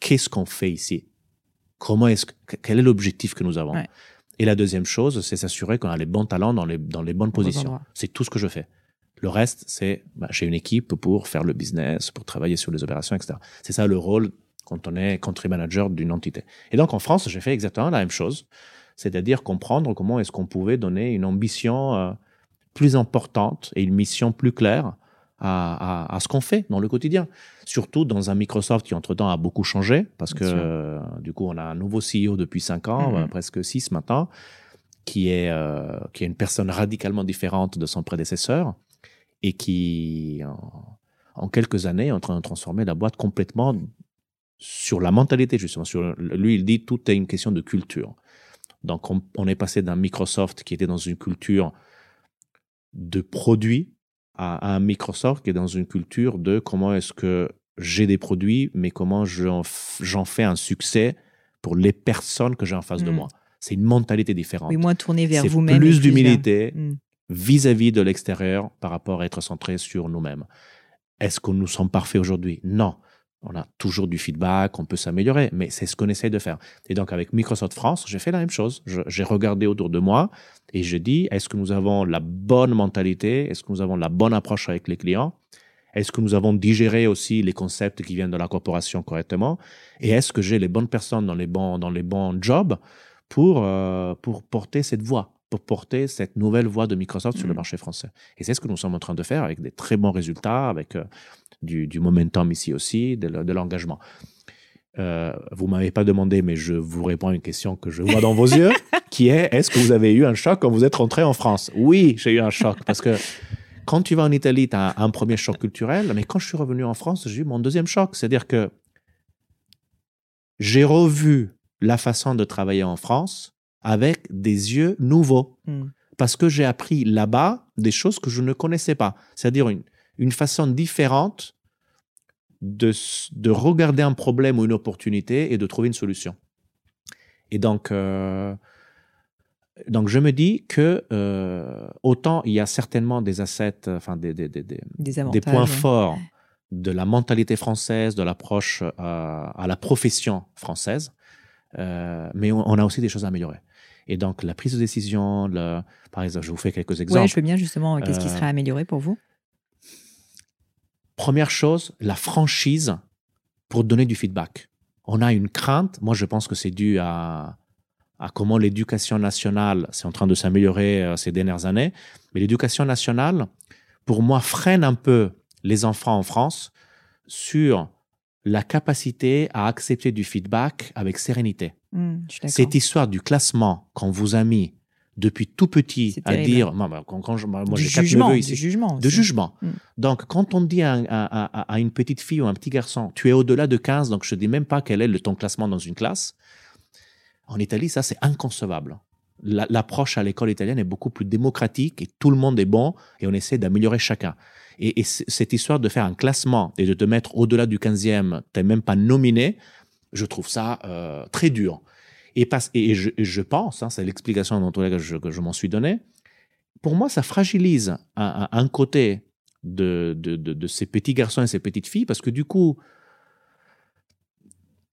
Qu'est-ce qu'on fait ici? Comment est-ce quel est l'objectif que nous avons Et la deuxième chose, c'est s'assurer qu'on a les bons talents dans les, dans les bonnes positions. C'est tout ce que je fais. Le reste, c'est ben, j'ai une équipe pour faire le business, pour travailler sur les opérations, etc. C'est ça le rôle quand on est country manager d'une entité. Et donc en France, j'ai fait exactement la même chose c'est-à-dire comprendre comment est-ce qu'on pouvait donner une ambition euh, plus importante et une mission plus claire à, ce qu'on fait dans le quotidien. Surtout dans un Microsoft qui, entre-temps, a beaucoup changé, parce que euh, du coup, on a un nouveau CEO depuis cinq ans, mm-hmm. euh, presque six maintenant, qui est, qui est une personne radicalement différente de son prédécesseur et qui, en, quelques années, est en train de transformer la boîte complètement sur la mentalité, justement. Sur, lui, il dit tout est une question de culture. Donc, on, est passé d'un Microsoft qui était dans une culture de produits à, un Microsoft qui est dans une culture de comment est-ce que j'ai des produits, mais comment j'en fais un succès pour les personnes que j'ai en face de mm. moi. C'est une mentalité différente. Oui, moins tourné vers vous-même. Plus d'humilité mm. vis-à-vis de l'extérieur par rapport à être centré sur nous-mêmes. Est-ce que nous sommes parfaits aujourd'hui? Non on a toujours du feedback, on peut s'améliorer, mais c'est ce qu'on essaie de faire. Et donc avec Microsoft France, j'ai fait la même chose. J'ai regardé autour de moi et j'ai dit, est-ce que nous avons la bonne mentalité? Est-ce que nous avons la bonne approche avec les clients? Est-ce que nous avons digéré aussi les concepts qui viennent de la corporation correctement? Et est-ce que j'ai les bonnes personnes dans les bons, dans les bons jobs pour, euh, pour porter cette voix? Pour porter cette nouvelle voie de Microsoft sur le mmh. marché français. Et c'est ce que nous sommes en train de faire avec des très bons résultats, avec euh, du, du momentum ici aussi, de, l'engagement. Euh, vous m'avez pas demandé, mais je vous réponds à une question que je vois dans vos yeux, [LAUGHS] qui est est-ce que vous avez eu un choc quand vous êtes rentré en France? Oui, j'ai eu un choc parce que quand tu vas en Italie, tu as un, premier choc culturel, mais quand je suis revenu en France, j'ai eu mon deuxième choc, c'est-à-dire que j'ai revu la façon de travailler en France avec des yeux nouveaux. Hmm. Parce que j'ai appris là-bas des choses que je ne connaissais pas. C'est-à-dire une, une façon différente de, de, regarder un problème ou une opportunité et de trouver une solution. Et donc, euh, donc je me dis que euh, autant il y a certainement des assets, enfin des, des, des, des points forts de la mentalité française, de l'approche à, euh, à, la profession française, mais on, a aussi des choses à améliorer. Et donc la prise de décision, le, par exemple, je vous fais quelques exemples. Oui, je veux bien justement, qu'est-ce qui serait amélioré pour vous? Première chose, la franchise pour donner du feedback. On a une crainte, moi je pense que c'est dû à, à comment l'éducation nationale, c'est en train de s'améliorer euh, ces dernières années, mais l'éducation nationale, pour moi, freine un peu les enfants en France sur la capacité à accepter du feedback avec sérénité. Mmh, Cette histoire du classement qu'on vous a mis depuis tout petit à dire, quand, moi j'ai quatre neveux ici, de jugement, de jugement. Mm. Donc quand on dit à, à, une petite fille ou un petit garçon, tu es au-delà de 15, donc je ne dis même pas quel est le, ton classement dans une classe. En Italie, ça c'est inconcevable. L'approche à l'école italienne est beaucoup plus démocratique et tout le monde est bon et on essaie d'améliorer chacun. Et, cette histoire de faire un classement et de te mettre au-delà du 15e, tu n'es même pas nominé, je trouve ça euh, très dur. Et, et je, pense, hein, c'est l'explication dont que je, m'en suis donné, pour moi, ça fragilise un, côté de, de, de, ces petits garçons et ces petites filles, parce que du coup,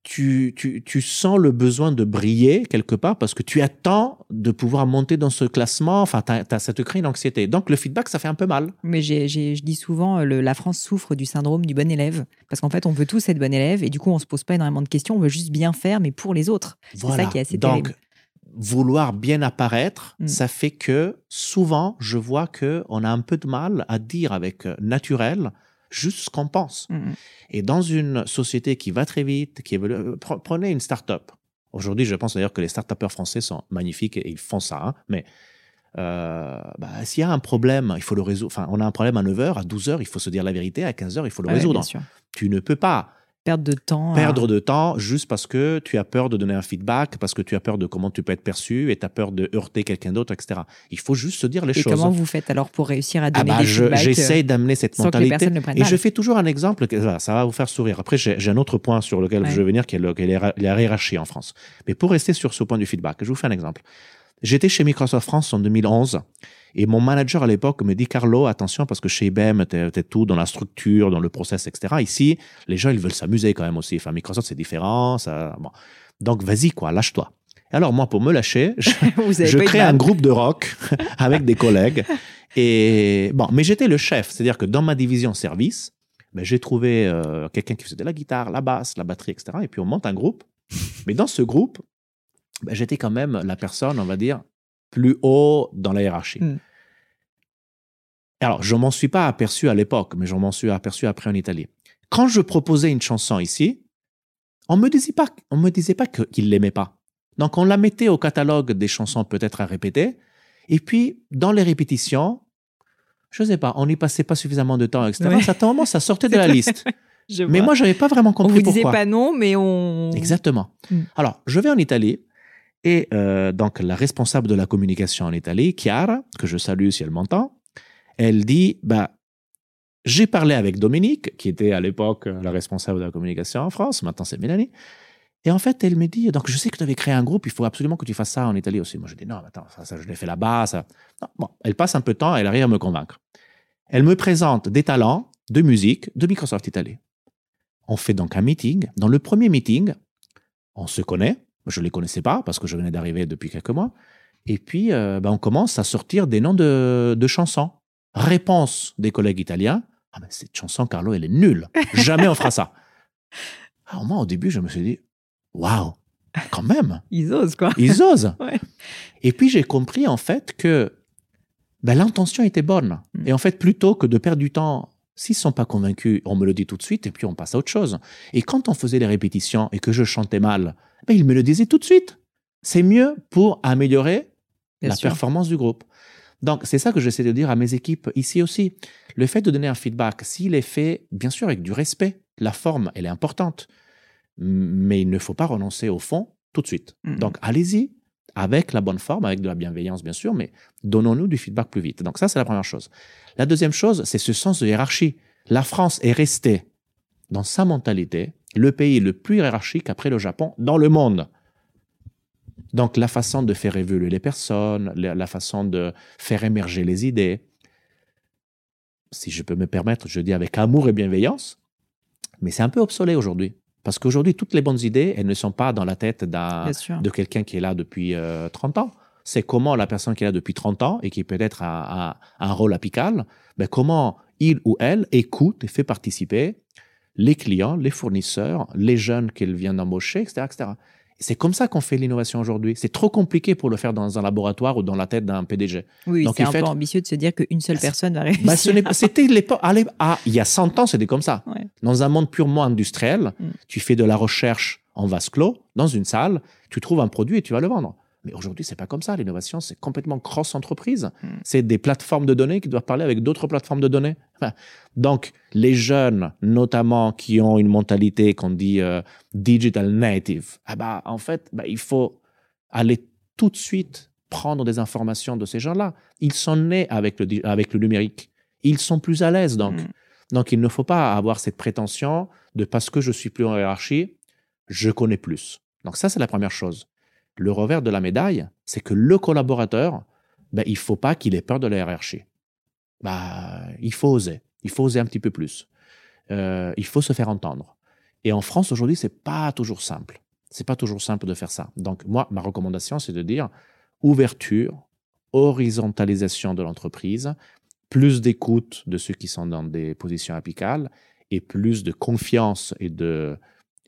tu, tu, tu, sens le besoin de briller quelque part parce que tu attends de pouvoir monter dans ce classement. Enfin, ça te crée une anxiété. Donc, le feedback, ça fait un peu mal. Mais je dis souvent, le, la France souffre du syndrome du bon élève. Parce qu'en fait, on veut tous être bon élève et du coup, on se pose pas énormément de questions. On veut juste bien faire, mais pour les autres. C'est ça qui est assez Donc, terrible. vouloir bien apparaître, mm. ça fait que souvent, je vois que on a un peu de mal à dire avec euh, naturel juste ce qu'on pense. Mm, mm. Et dans une société qui va très vite, qui évolue, euh, prenez une start-up. Aujourd'hui, je pense d'ailleurs que les start-upers français sont magnifiques et ils font ça. Hein, mais euh, bah, s'il y a un problème, il faut le résoudre. Enfin, on a un problème à 9h, à 12h, il faut se dire la vérité, à 15h, il faut le résoudre. Tu ne peux pas Perdre de temps. Perdre de temps juste parce que tu as peur de donner un feedback, parce que tu as peur de comment tu peux être perçu et tu as peur de heurter quelqu'un d'autre, etc. Il faut juste se dire les choses. Et comment vous faites alors pour réussir à donner ah bah, des feedbacks J'essaie euh, d'amener cette mentalité. et je fais toujours un exemple, ça va vous faire sourire. Après, j'ai un autre point sur lequel je veux venir, qui est, le, qui est la hiérarchie en France. Mais pour rester sur ce point du feedback, je vous fais un exemple. J'étais chez Microsoft France en 2011 et mon manager à l'époque me dit, Carlo, attention, parce que chez IBM, tu es, tout dans la structure, dans le process, etc. Ici, les gens, ils veulent s'amuser quand même aussi. Enfin, Microsoft, c'est différent. Ça, bon. Donc, vas-y, quoi, lâche-toi. Alors, moi, pour me lâcher, je, [LAUGHS] crée un groupe de rock [LAUGHS] avec des collègues. Et bon, mais j'étais le chef. C'est-à-dire que dans ma division service, ben, j'ai trouvé euh, quelqu'un qui faisait de la guitare, la basse, la batterie, etc. Et puis, on monte un groupe. Mais dans ce groupe, ben, j'étais quand même la personne, on va dire, plus haut dans la hiérarchie. Hmm. Alors, je m'en suis pas aperçu à l'époque, mais je m'en suis aperçu après en Italie. Quand je proposais une chanson ici, on me disait pas, on me disait pas qu'il l'aimait pas. Donc, on la mettait au catalogue des chansons peut-être à répéter. Et puis, dans les répétitions, je sais pas, on n'y passait pas suffisamment de temps, etc. Ça, moment, ça sortait de [LAUGHS] la liste. mais moi, je n'avais pas vraiment compris pourquoi. On vous disait pas non, mais on. Exactement. Hmm. Alors, je vais en Italie. Et euh, donc, la responsable de la communication en Italie, Chiara, que je salue si elle m'entend, elle dit, bah, j'ai parlé avec Dominique, qui était à l'époque la responsable de la communication en France, maintenant c'est Mélanie. Et en fait, elle me dit, donc je sais que tu avais créé un groupe, il faut absolument que tu fasses ça en Italie aussi. Moi, je dis, non, attends, ça, je l'ai fait là-bas. Bon, elle passe un peu de temps, elle arrive à me convaincre. Elle me présente des talents de musique de Microsoft Italie. On fait donc un meeting. Dans le premier meeting, on se connaît, je ne les connaissais pas parce que je venais d'arriver depuis quelques mois. Et puis, euh, ben, on commence à sortir des noms de, de, chansons. Réponse des collègues italiens. Ah, mais cette chanson, Carlo, elle est nulle. Jamais on fera ça. [LAUGHS] Alors, moi, au début, je me suis dit, waouh, quand même. Ils osent, quoi. Ils osent. [LAUGHS] Et puis, j'ai compris, en fait, que ben, l'intention était bonne. Mm. Et en fait, plutôt que de perdre du temps S'ils ne sont pas convaincus, on me le dit tout de suite et puis on passe à autre chose. Et quand on faisait les répétitions et que je chantais mal, ben, ils me le disaient tout de suite. C'est mieux pour améliorer la performance du groupe. Donc, c'est ça que j'essaie de dire à mes équipes ici aussi. Le fait de donner un feedback, s'il est fait, bien sûr, avec du respect, la forme, elle est importante. Mais il ne faut pas renoncer au fond tout de suite. Donc, allez-y avec la bonne forme, avec de la bienveillance, bien sûr, mais donnons-nous du feedback plus vite. Donc, ça, c'est la première chose. La deuxième chose, c'est ce sens de hiérarchie. La France est restée dans sa mentalité le pays le plus hiérarchique après le Japon dans le monde. Donc la façon de faire évoluer les personnes, la façon de faire émerger les idées, si je peux me permettre, je dis avec amour et bienveillance, mais c'est un peu obsolète aujourd'hui. Parce qu'aujourd'hui, toutes les bonnes idées, elles ne sont pas dans la tête de quelqu'un qui est là depuis 30 euh, ans c'est comment la personne qui est là depuis 30 ans et qui peut-être a, un rôle apical, ben comment il ou elle écoute et fait participer les clients, les fournisseurs, les jeunes qu'elle vient d'embaucher, etc. etc. C'est comme ça qu'on fait l'innovation aujourd'hui. C'est trop compliqué pour le faire dans un laboratoire ou dans la tête d'un PDG. Oui, c'est un peu ambitieux de se dire qu'une seule personne va réussir. Bah, c'était l'époque. Ah, il y a 100 ans, c'était comme ça. Dans un monde purement industriel, mm. tu fais de la recherche en vase clos, dans une salle, tu trouves un produit et tu vas le vendre. Mais aujourd'hui, c'est pas comme ça. L'innovation, c'est complètement cross-entreprise. Hmm. C'est des plateformes de données qui doivent parler avec d'autres plateformes de données. donc, les jeunes, notamment, qui ont une mentalité qu'on dit euh, digital native, ah bah, en fait, bah, il faut aller tout de suite prendre des informations de ces gens-là. Ils sont nés avec le, avec le numérique. Ils sont plus à l'aise, donc. Hmm. Donc, il ne faut pas avoir cette prétention de parce que je suis plus en hiérarchie, je connais plus. Donc, ça, c'est la première chose. Le revers de la médaille, c'est que le collaborateur, ben, il faut pas qu'il ait peur de la hiérarchie. Bah, il faut oser. Il faut oser un petit peu plus. Euh, il faut se faire entendre. Et en France, aujourd'hui, c'est pas toujours simple. C'est pas toujours simple de faire ça. Donc, moi, ma recommandation, c'est de dire ouverture, horizontalisation de l'entreprise, plus d'écoute de ceux qui sont dans des positions apicales et plus de confiance et de,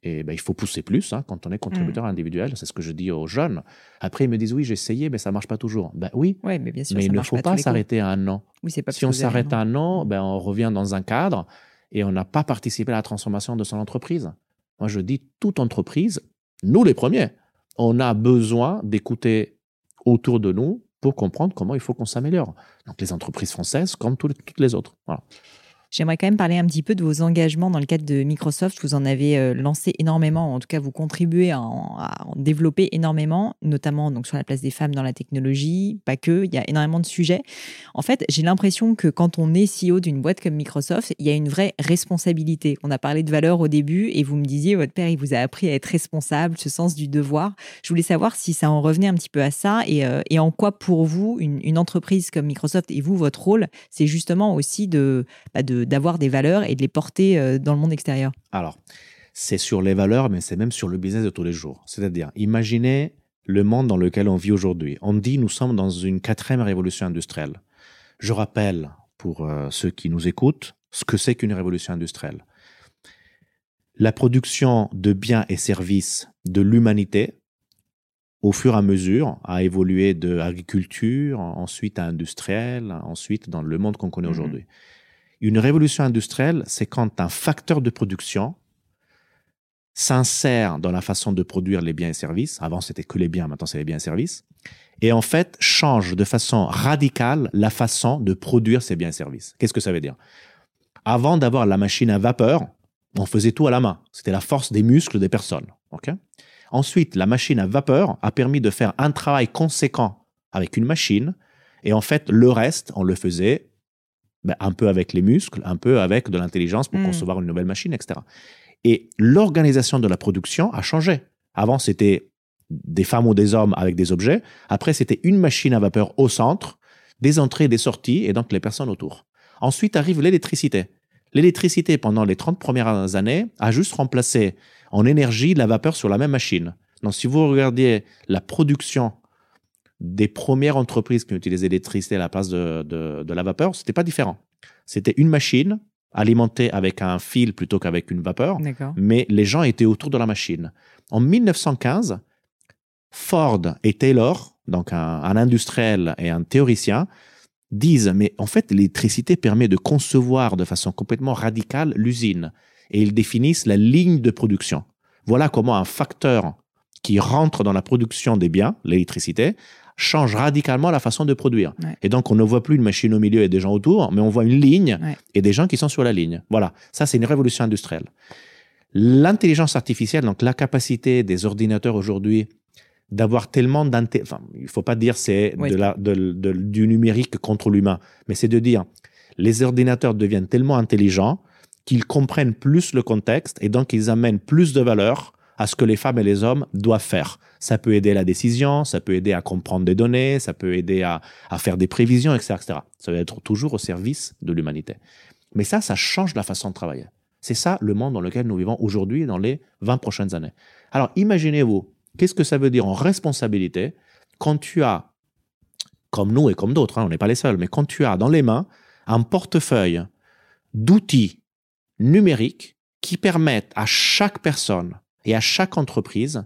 et ben, il faut pousser plus hein, quand on est contributeur mmh. individuel. C'est ce que je dis aux jeunes. Après, ils me disent oui, j'ai essayé, mais ça marche pas toujours. Ben oui, ouais, mais, bien sûr, mais il ne faut pas, s'arrêter à un an. Oui, pas si on s'arrête à un an, ben, on revient dans un cadre et on n'a pas participé à la transformation de son entreprise. Moi, je dis toute entreprise, nous les premiers, on a besoin d'écouter autour de nous pour comprendre comment il faut qu'on s'améliore. Donc les entreprises françaises comme toutes les autres. Voilà. J'aimerais quand même parler un petit peu de vos engagements dans le cadre de Microsoft. Vous en avez euh, lancé énormément, en tout cas vous contribuez à en, développer énormément, notamment donc sur la place des femmes dans la technologie, pas que, il y a énormément de sujets. En fait, j'ai l'impression que quand on est CEO d'une boîte comme Microsoft, il y a une vraie responsabilité. On a parlé de valeur au début et vous me disiez, votre père, il vous a appris à être responsable, ce sens du devoir. Je voulais savoir si ça en revenait un petit peu à ça et, euh, en quoi pour vous, une, une, entreprise comme Microsoft et vous, votre rôle, c'est justement aussi de, bah de d'avoir des valeurs et de les porter euh, dans le monde extérieur Alors, c'est sur les valeurs, mais c'est même sur le business de tous les jours. C'est-à-dire, imaginez le monde dans lequel on vit aujourd'hui. On dit nous sommes dans une quatrième révolution industrielle. Je rappelle pour euh, ceux qui nous écoutent ce que c'est qu'une révolution industrielle. La production de biens et services de l'humanité, au fur et à mesure, a évolué de agriculture, ensuite à industriel, ensuite dans le monde qu'on connaît mmh aujourd'hui. Une révolution industrielle, c'est quand un facteur de production s'insère dans la façon de produire les biens et services. Avant, c'était que les biens, maintenant, c'est les biens et services. Et en fait, change de façon radicale la façon de produire ces biens et services. Qu'est-ce que ça veut dire? Avant d'avoir la machine à vapeur, on faisait tout à la main. C'était la force des muscles des personnes. Ensuite, la machine à vapeur a permis de faire un travail conséquent avec une machine. Et en fait, le reste, on le faisait ben, un peu avec les muscles, un peu avec de l'intelligence pour hmm. concevoir une nouvelle machine, etc. Et l'organisation de la production a changé. Avant, c'était des femmes ou des hommes avec des objets. Après, c'était une machine à vapeur au centre, des entrées, des sorties, et donc les personnes autour. Ensuite arrive l'électricité. L'électricité, pendant les 30 premières années, a juste remplacé en énergie la vapeur sur la même machine. Donc, si vous regardiez la production des premières entreprises qui utilisaient l'électricité à la place de, de, la vapeur, c'était pas différent. C'était une machine alimentée avec un fil plutôt qu'avec une vapeur, mais les gens étaient autour de la machine. En 1915, Ford et Taylor, donc un, un industriel et un théoricien, disent mais en fait l'électricité permet de concevoir de façon complètement radicale l'usine et ils définissent la ligne de production. Voilà comment un facteur qui rentre dans la production des biens, l'électricité, change radicalement la façon de produire. Et donc, on ne voit plus une machine au milieu et des gens autour, mais on voit une ligne et des gens qui sont sur la ligne. Voilà, ça, c'est une révolution industrielle. L'intelligence artificielle, donc la capacité des ordinateurs aujourd'hui d'avoir tellement d'intelligence, enfin, il faut pas dire c'est de du numérique contre l'humain, mais c'est de dire les ordinateurs deviennent tellement intelligents qu'ils comprennent plus le contexte et donc ils amènent plus de valeur à ce que les femmes et les hommes doivent faire. Ça peut aider à la décision, ça peut aider à comprendre des données, ça peut aider à, faire des prévisions, etc., etc. Ça va être toujours au service de l'humanité. Mais ça, ça change la façon de travailler. C'est ça le monde dans lequel nous vivons aujourd'hui et dans les 20 prochaines années. Alors imaginez-vous, qu'est-ce que ça veut dire en responsabilité quand tu as, comme nous et comme d'autres, hein, on n'est pas les seuls, mais quand tu as dans les mains un portefeuille d'outils numériques qui permettent à chaque personne et à chaque entreprise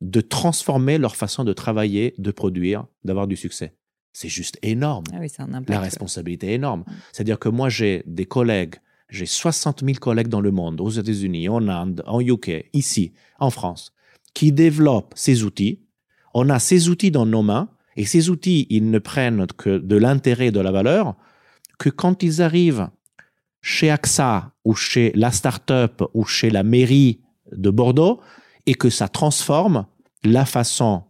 de transformer leur façon de travailler, de produire, d'avoir du succès. C'est juste énorme. Ah La responsabilité est énorme. C'est-à-dire que moi, j'ai des collègues, j'ai 60 000 collègues dans le monde, aux États-Unis, en Inde, en UK, ici, en France, qui développent ces outils. On a ces outils dans nos mains et ces outils, ils ne prennent que de l'intérêt et de la valeur que quand ils arrivent chez AXA ou chez la start-up ou chez la mairie de Bordeaux et que ça transforme la façon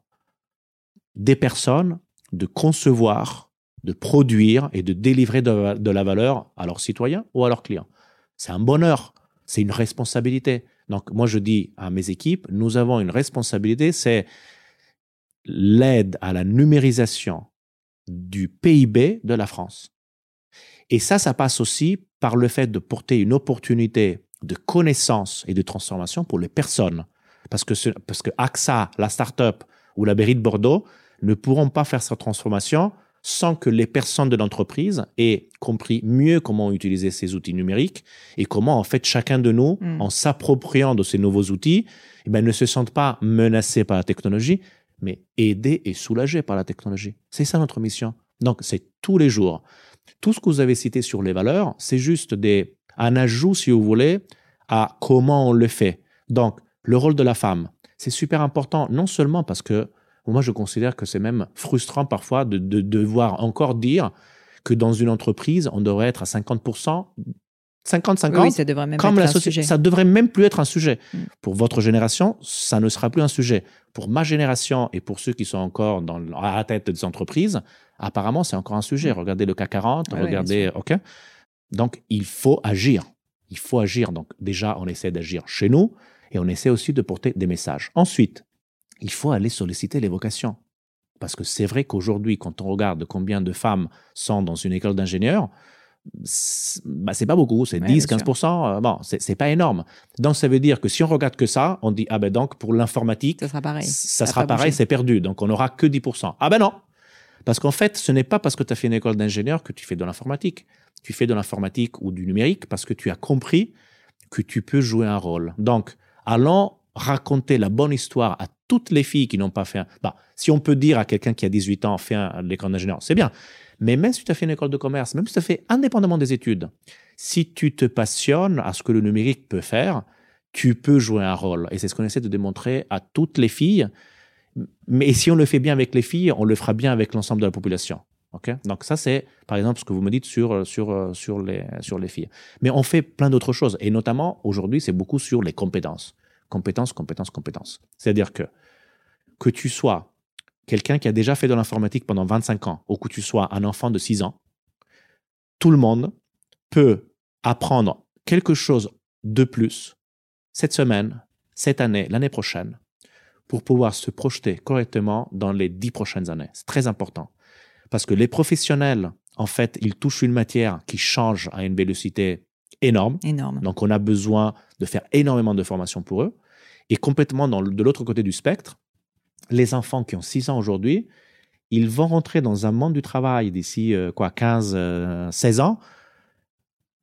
des personnes de concevoir, de produire et de délivrer de, la valeur à leurs citoyens ou à leurs clients. C'est un bonheur, c'est une responsabilité. Donc moi je dis à mes équipes, nous avons une responsabilité, c'est l'aide à la numérisation du PIB de la France. Et ça, ça passe aussi par le fait de porter une opportunité de connaissances et de transformation pour les personnes. Parce que, ce, parce que AXA, la start-up ou la mairie de Bordeaux ne pourront pas faire cette transformation sans que les personnes de l'entreprise aient compris mieux comment utiliser ces outils numériques et comment, en fait, chacun de nous, Mm. en s'appropriant de ces nouveaux outils, eh ben, ne se sentent pas menacés par la technologie, mais aidés et soulagés par la technologie. C'est ça notre mission. Donc, c'est tous les jours. Tout ce que vous avez cité sur les valeurs, c'est juste des, un ajout, si vous voulez, à comment on le fait. Donc, le rôle de la femme, c'est super important, non seulement parce que moi, je considère que c'est même frustrant parfois de, de devoir encore dire que dans une entreprise, on devrait être à 50%, 50-50, Oui, ça devrait même comme la société. Ça devrait même plus être un sujet. Mm. Pour votre génération, ça ne sera plus un sujet. Pour ma génération et pour ceux qui sont encore dans, à la tête des entreprises, apparemment, c'est encore un sujet. Mm. Regardez le CAC 40, Ouais, ouais, regardez, OK. Donc, il faut agir. Il faut agir. Donc, déjà, on essaie d'agir chez nous et on essaie aussi de porter des messages. Ensuite, il faut aller solliciter les vocations. Parce que c'est vrai qu'aujourd'hui, quand on regarde combien de femmes sont dans une école d'ingénieurs, c'est bah, c'est pas beaucoup, c'est Ouais, 10, bien 15%. euh, Bon, c'est pas énorme. Donc, ça veut dire que si on regarde que ça, on dit, ah ben donc, pour l'informatique, Ça sera pareil. ça Ça sera pareil, c'est perdu. Donc, on n'aura que 10%. Ah ben non Parce qu'en fait, ce n'est pas parce que tu as fait une école d'ingénieur que tu fais de l'informatique. Tu fais de l'informatique ou du numérique parce que tu as compris que tu peux jouer un rôle. Donc, allons raconter la bonne histoire à toutes les filles qui n'ont pas fait un... Bah, si on peut dire à quelqu'un qui a 18 ans, fait un, l'école d'ingénieur, c'est bien. Mais même si tu as fait une école de commerce, même si tu as fait indépendamment des études, si tu te passionnes à ce que le numérique peut faire, tu peux jouer un rôle. Et c'est ce qu'on essaie de démontrer à toutes les filles. Mais si on le fait bien avec les filles, on le fera bien avec l'ensemble de la population. Donc ça, c'est par exemple ce que vous me dites sur, sur, sur, les, sur les filles. Mais on fait plein d'autres choses. Et notamment, aujourd'hui, c'est beaucoup sur les compétences. Compétences, compétences, compétences. C'est-à-dire que que tu sois quelqu'un qui a déjà fait de l'informatique pendant 25 ans ou que tu sois un enfant de 6 ans, tout le monde peut apprendre quelque chose de plus cette semaine, cette année, l'année prochaine, pour pouvoir se projeter correctement dans les 10 prochaines années. C'est très important. Parce que les professionnels, en fait, ils touchent une matière qui change à une vélocité énorme. Énorme. Donc, on a besoin de faire énormément de formation pour eux. Et complètement dans de l'autre côté du spectre, les enfants qui ont 6 ans aujourd'hui, ils vont rentrer dans un monde du travail d'ici euh, quoi 15, euh, 16 ans,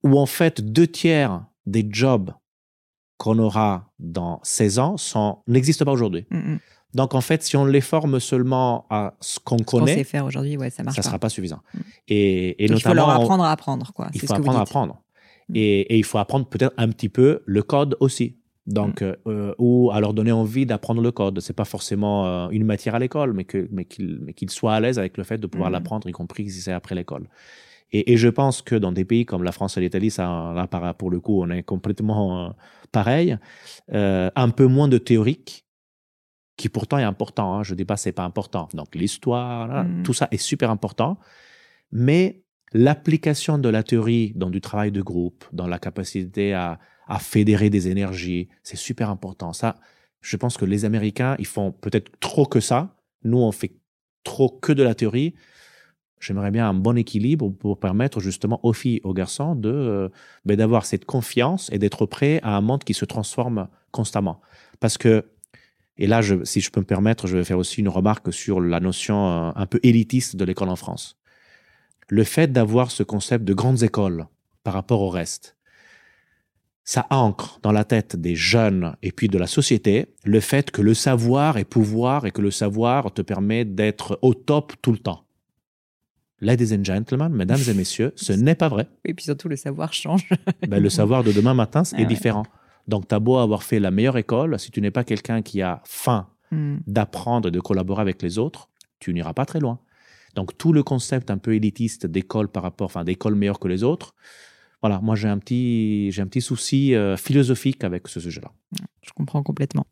où en fait deux tiers des jobs qu'on aura dans 16 ans n'existent pas aujourd'hui. Mm, mm. Donc en fait, si on les forme seulement à ce qu'on connaît, sait faire aujourd'hui, ouais, ça marche ça ne pas. sera pas suffisant. Mm. Et, et Donc, il faut notamment, leur on- apprendre à apprendre, quoi. il faut ce que vous apprendre à apprendre. Mm. Et, et il faut apprendre peut-être un petit peu le code aussi. Donc, Mm. euh, ou à leur donner envie d'apprendre le code. C'est pas forcément euh, une matière à l'école, mais que, mais qu'ils, soient à l'aise avec le fait de pouvoir l'apprendre, y compris si c'est après l'école. Et, et je pense que dans des pays comme la France et l'Italie, ça, là, pour le coup, on est complètement euh, pareil. Un peu moins de théorique, qui pourtant est important. Hein. Je dis pas c'est pas important. Donc l'histoire, là, Mm. tout ça est super important. Mais l'application de la théorie dans du travail de groupe, dans la capacité à, à fédérer des énergies, c'est super important. Ça, je pense que les Américains, ils font peut-être trop que ça. Nous, on fait trop que de la théorie. J'aimerais bien un bon équilibre pour permettre justement aux filles, aux garçons de euh, ben, d'avoir cette confiance et d'être prêts à un monde qui se transforme constamment. Parce que et là, je, si je peux me permettre, je vais faire aussi une remarque sur la notion euh, un peu élitiste de l'école en France. Le fait d'avoir ce concept de grandes écoles par rapport au reste, ça ancre dans la tête des jeunes et puis de la société le fait que le savoir est pouvoir et que le savoir te permet d'être au top tout le temps. Ladies and gentlemen, mesdames et messieurs, ce [LAUGHS] n'est pas vrai. Et puis surtout, le savoir change. Ben, le savoir de demain matin est Ah ouais. différent. Donc, tu as beau avoir fait la meilleure école, si tu n'es pas quelqu'un qui a faim Mm. d'apprendre et de collaborer avec les autres, tu n'iras pas très loin. Donc tout le concept un peu élitiste d'école par rapport, enfin d'école meilleure que les autres, voilà, moi j'ai un petit, j'ai un petit souci euh, philosophique avec ce sujet-là. Je comprends complètement.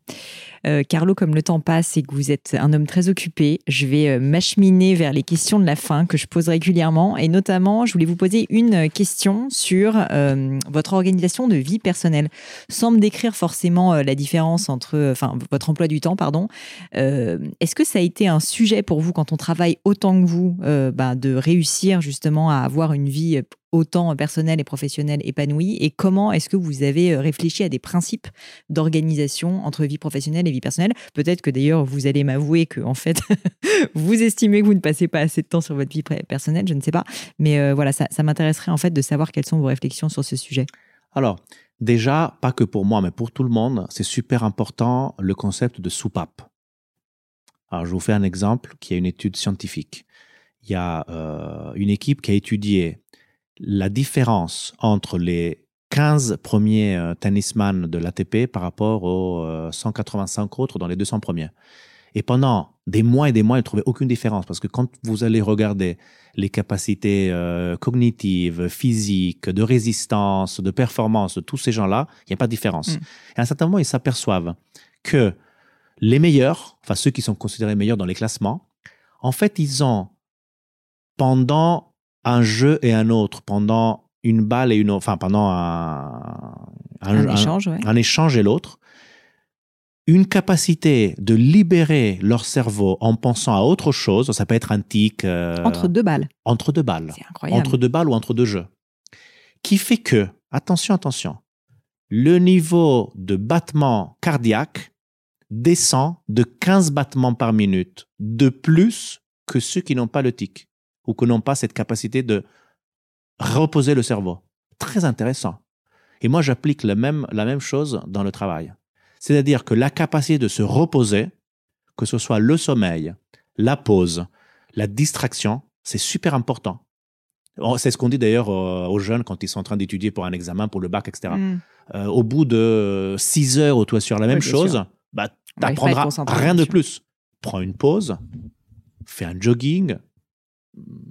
Euh, Carlo, comme le temps passe et que vous êtes un homme très occupé, je vais euh, m'acheminer vers les questions de la fin que je pose régulièrement. Et notamment, je voulais vous poser une question sur euh, votre organisation de vie personnelle. Sans me décrire forcément la différence entre, enfin, votre emploi du temps, pardon. Est-ce que ça a été un sujet pour vous quand on travaille autant que vous, bah, de réussir justement à avoir une vie autant personnel et professionnel épanoui Et comment est-ce que vous avez réfléchi à des principes d'organisation entre vie professionnelle et vie personnelle Peut-être que d'ailleurs, vous allez m'avouer que, en fait, [LAUGHS] vous estimez que vous ne passez pas assez de temps sur votre vie personnelle, je ne sais pas. Mais euh, voilà, ça, m'intéresserait en fait de savoir quelles sont vos réflexions sur ce sujet. Alors, déjà, pas que pour moi, mais pour tout le monde, c'est super important le concept de soupape. Alors, je vous fais un exemple qui est une étude scientifique. Il y a euh, une équipe qui a étudié la différence entre les 15 premiers euh, tennisman de l'ATP par rapport aux 185 euh, autres dans les 200 premiers. Et pendant des mois et des mois, ils ne trouvaient aucune différence parce que quand vous allez regarder les capacités euh, cognitives, physiques, de résistance, de performance de tous ces gens-là, il n'y a pas de différence. Mm. Et à un certain moment, ils s'aperçoivent que les meilleurs, enfin ceux qui sont considérés meilleurs dans les classements, en fait, ils ont pendant un jeu et un autre pendant une balle et une autre, enfin pendant un, un, échange, un échange et l'autre, une capacité de libérer leur cerveau en pensant à autre chose, ça peut être un tic. Euh, entre deux balles. Entre deux balles. C'est incroyable. Entre deux balles ou entre deux jeux. Qui fait que, attention, attention, le niveau de battement cardiaque descend de 15 battements par minute de plus que ceux qui n'ont pas le tic ou que n'ont pas cette capacité de reposer le cerveau. Très intéressant. Et moi, j'applique la même, la même chose dans le travail. C'est-à-dire que la capacité de se reposer, que ce soit le sommeil, la pause, la distraction, c'est super important. C'est ce qu'on dit d'ailleurs aux jeunes quand ils sont en train d'étudier pour un examen, pour le bac, etc. Mm. Euh, au bout de six heures où tu es sur la même chose, bah, tu n'apprendras rien de plus. Prends une pause, fais un jogging,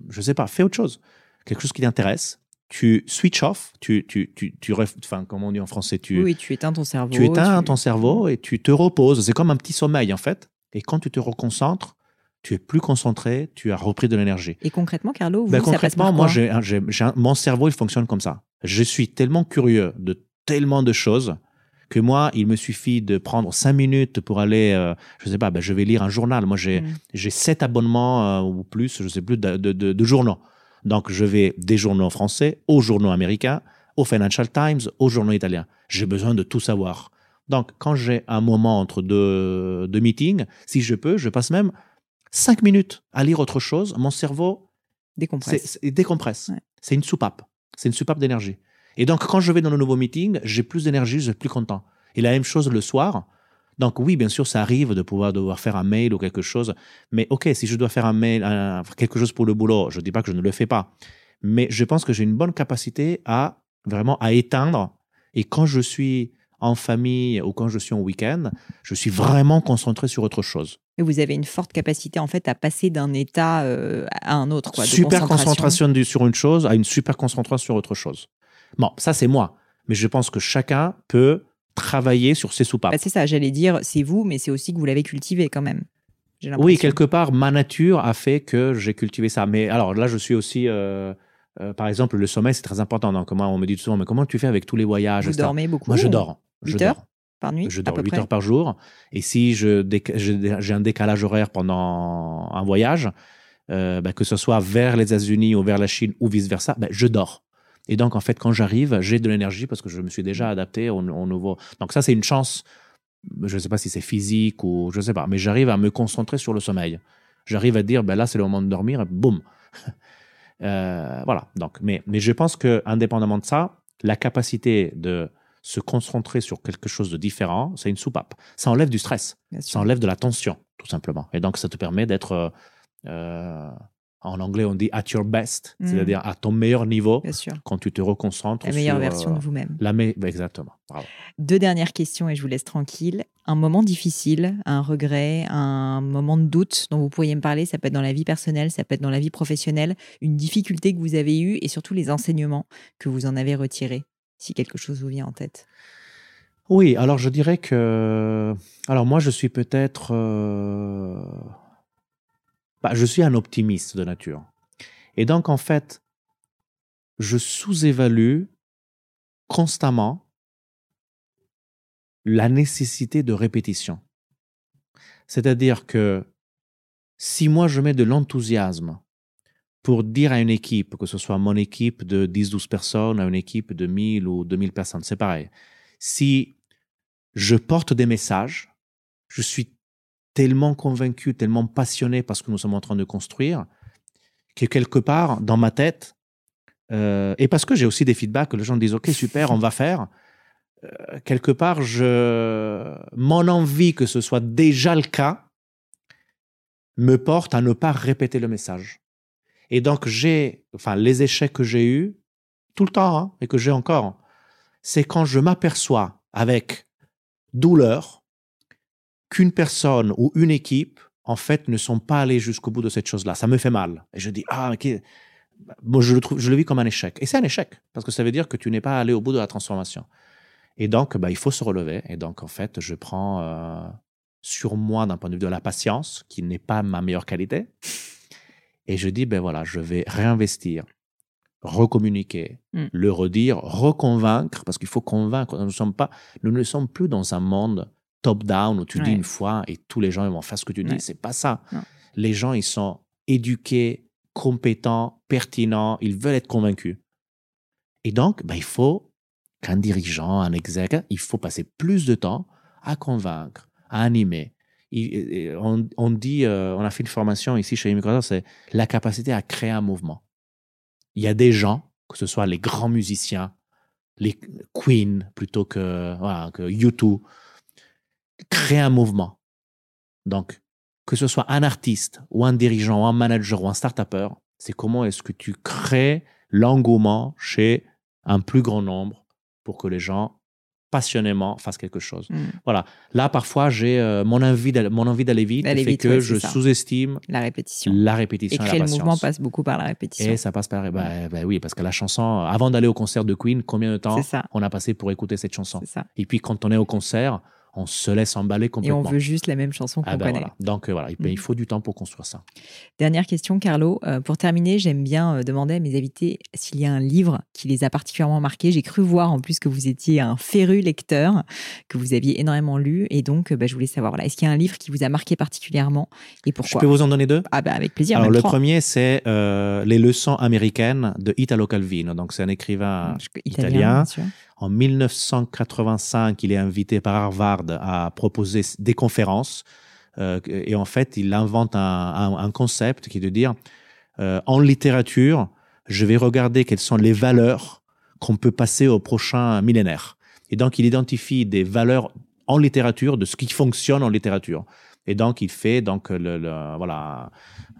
je sais pas, fais autre chose. Quelque chose qui t'intéresse. Tu switch off, tu, tu, tu, tu, enfin, comment on dit en français, tu, oui, tu éteins ton cerveau. Tu éteins ton cerveau et tu te reposes. C'est comme un petit sommeil, en fait. Et quand tu te reconcentres, tu es plus concentré, tu as repris de l'énergie. Et concrètement, Carlo, vous, ben, concrètement, moi, j'ai, mon cerveau, il fonctionne comme ça. Je suis tellement curieux de tellement de choses que moi, il me suffit de prendre cinq minutes pour aller, euh, je sais pas, ben, je vais lire un journal. Moi, j'ai mm. j'ai sept abonnements euh, ou plus, je sais plus, de, de, de, journaux. Donc, je vais des journaux français aux journaux américains, au Financial Times, aux journaux italiens. J'ai besoin de tout savoir. Donc, quand j'ai un moment entre deux, deux meetings, si je peux, je passe même cinq minutes à lire autre chose. Mon cerveau décompresse. décompresse. C'est une soupape. C'est une soupape d'énergie. Et donc, quand je vais dans le nouveau meeting, j'ai plus d'énergie, je suis plus content. Et la même chose le soir. Donc oui, bien sûr, ça arrive de pouvoir devoir faire un mail ou quelque chose. Mais ok, si je dois faire un mail, quelque chose pour le boulot, je ne dis pas que je ne le fais pas. Mais je pense que j'ai une bonne capacité à vraiment à éteindre. Et quand je suis en famille ou quand je suis en week-end, je suis vraiment concentré sur autre chose. Et vous avez une forte capacité en fait à passer d'un état euh, à un autre. Quoi, super concentration. sur une chose à une super concentration sur autre chose. Bon, ça c'est moi. Mais je pense que chacun peut travailler sur ses soupapes. Bah, c'est ça, j'allais dire, c'est vous, mais c'est aussi que vous l'avez cultivé quand même. Oui, quelque part, ma nature a fait que j'ai cultivé ça. Mais alors là, je suis aussi, euh, euh, par exemple, le sommeil, c'est très important. Donc, moi, on me dit souvent, mais comment tu fais avec tous les voyages Vous dormez beaucoup Moi, je dors. 8 heures par nuit Je dors 8 heures par jour. Et si j'ai un décalage horaire pendant un voyage, euh, bah, que ce soit vers les États-Unis ou vers la Chine ou vice-versa, bah, je dors. Et donc, en fait, quand j'arrive, j'ai de l'énergie parce que je me suis déjà adapté au, nouveau. Donc, ça, c'est une chance. Je ne sais pas si c'est physique ou je ne sais pas, mais j'arrive à me concentrer sur le sommeil. J'arrive à dire, ben là, c'est le moment de dormir, et boum. [LAUGHS] Euh, voilà. Donc, mais, mais je pense que, indépendamment de ça, la capacité de se concentrer sur quelque chose de différent, c'est une soupape. Ça enlève du stress, ça enlève de la tension, tout simplement. Et donc, ça te permet d'être euh, en anglais, on dit at your best, mm. c'est-à-dire à ton meilleur niveau quand tu te reconcentres. La meilleure version de euh, vous-même. La me... Exactement. Deux dernières questions et je vous laisse tranquille. Un moment difficile, un regret, un moment de doute dont vous pourriez me parler, ça peut être dans la vie personnelle, ça peut être dans la vie professionnelle, une difficulté que vous avez eue et surtout les enseignements que vous en avez retirés, si quelque chose vous vient en tête. Oui, alors je dirais que. Alors moi, je suis peut-être. euh, bah, je suis un optimiste de nature. Et donc, en fait, je sous-évalue constamment la nécessité de répétition. C'est-à-dire que si moi je mets de l'enthousiasme pour dire à une équipe, que ce soit mon équipe de 10-12 personnes, à une équipe de 1000 ou 2000 personnes, c'est pareil. Si je porte des messages, je suis tellement convaincu, tellement passionné par ce que nous sommes en train de construire, que quelque part, dans ma tête, euh, et parce que j'ai aussi des feedbacks, que les gens disent, OK, super, on va faire, euh, quelque part, je, mon envie que ce soit déjà le cas me porte à ne pas répéter le message. Et donc, j'ai, enfin, les échecs que j'ai eus, tout le temps, hein, et que j'ai encore, c'est quand je m'aperçois avec douleur qu'une personne ou une équipe, en fait, ne sont pas allés jusqu'au bout de cette chose-là. Ça me fait mal. Et je dis, ah, ok. Moi, je le, trouve, je le vis comme un échec. Et c'est un échec, parce que ça veut dire que tu n'es pas allé au bout de la transformation. Et donc, bah, il faut se relever. Et donc, en fait, je prends euh, sur moi, d'un point de vue de la patience, qui n'est pas ma meilleure qualité. Et je dis, ben voilà, je vais réinvestir, recommuniquer, Mm. le redire, reconvaincre, parce qu'il faut convaincre. Nous, ne sommes pas, nous ne sommes plus dans un monde top-down où tu dis une fois et tous les gens ils vont faire ce que tu dis. Ouais. C'est pas ça. Non. Les gens, ils sont éduqués, compétents, pertinents, ils veulent être convaincus. Et donc, ben, il faut qu'un dirigeant, un exec, il faut passer plus de temps à convaincre, à animer. Il- on, on dit, euh, on a fait une formation ici chez Microsoft, c'est la capacité à créer un mouvement. Il y a des gens, que ce soit les grands musiciens, les Queen plutôt que, voilà, que U2, créer un mouvement. Donc, que ce soit un artiste ou un dirigeant ou un manager ou un start-upper, c'est comment est-ce que tu crées l'engouement chez un plus grand nombre pour que les gens passionnément fassent quelque chose. Mm. Voilà. Là, parfois, j'ai euh, mon envie d'aller, mon envie d'aller vite fait vite, que ouais, je sous-estime La répétition. la répétition et, créer la le mouvement passe beaucoup par la répétition. Et ça passe par. Bah, bah oui, parce que la chanson, avant d'aller au concert de Queen, combien de temps on a passé pour écouter cette chanson? Ça. Et puis quand on est au concert, on se laisse emballer Et complètement. on veut juste la même chanson qu'on Ah ben connaît. voilà. Donc euh, voilà, il, Mm. il faut du temps pour construire ça. Dernière question, Carlo. Euh, pour terminer, j'aime bien euh, demander à mes invités s'il y a un livre qui les a particulièrement marqués. J'ai cru voir en plus que vous étiez un féru lecteur, que vous aviez énormément lu. Et donc, euh, bah, je voulais savoir, voilà, est-ce qu'il y a un livre qui vous a marqué particulièrement et Je pourquoi? peux vous en donner deux? Ah bah avec plaisir. Alors le trois. premier, c'est euh, Les leçons américaines de Italo Calvino. Donc c'est un écrivain Je- italien. bien sûr. En 1985, il est invité par Harvard à proposer des conférences. Euh, et en fait, il invente un, concept qui est de dire, euh, en littérature, je vais regarder quelles sont les valeurs qu'on peut passer au prochain millénaire. Et donc, il identifie des valeurs en littérature, de ce qui fonctionne en littérature. Et donc, il fait donc le, voilà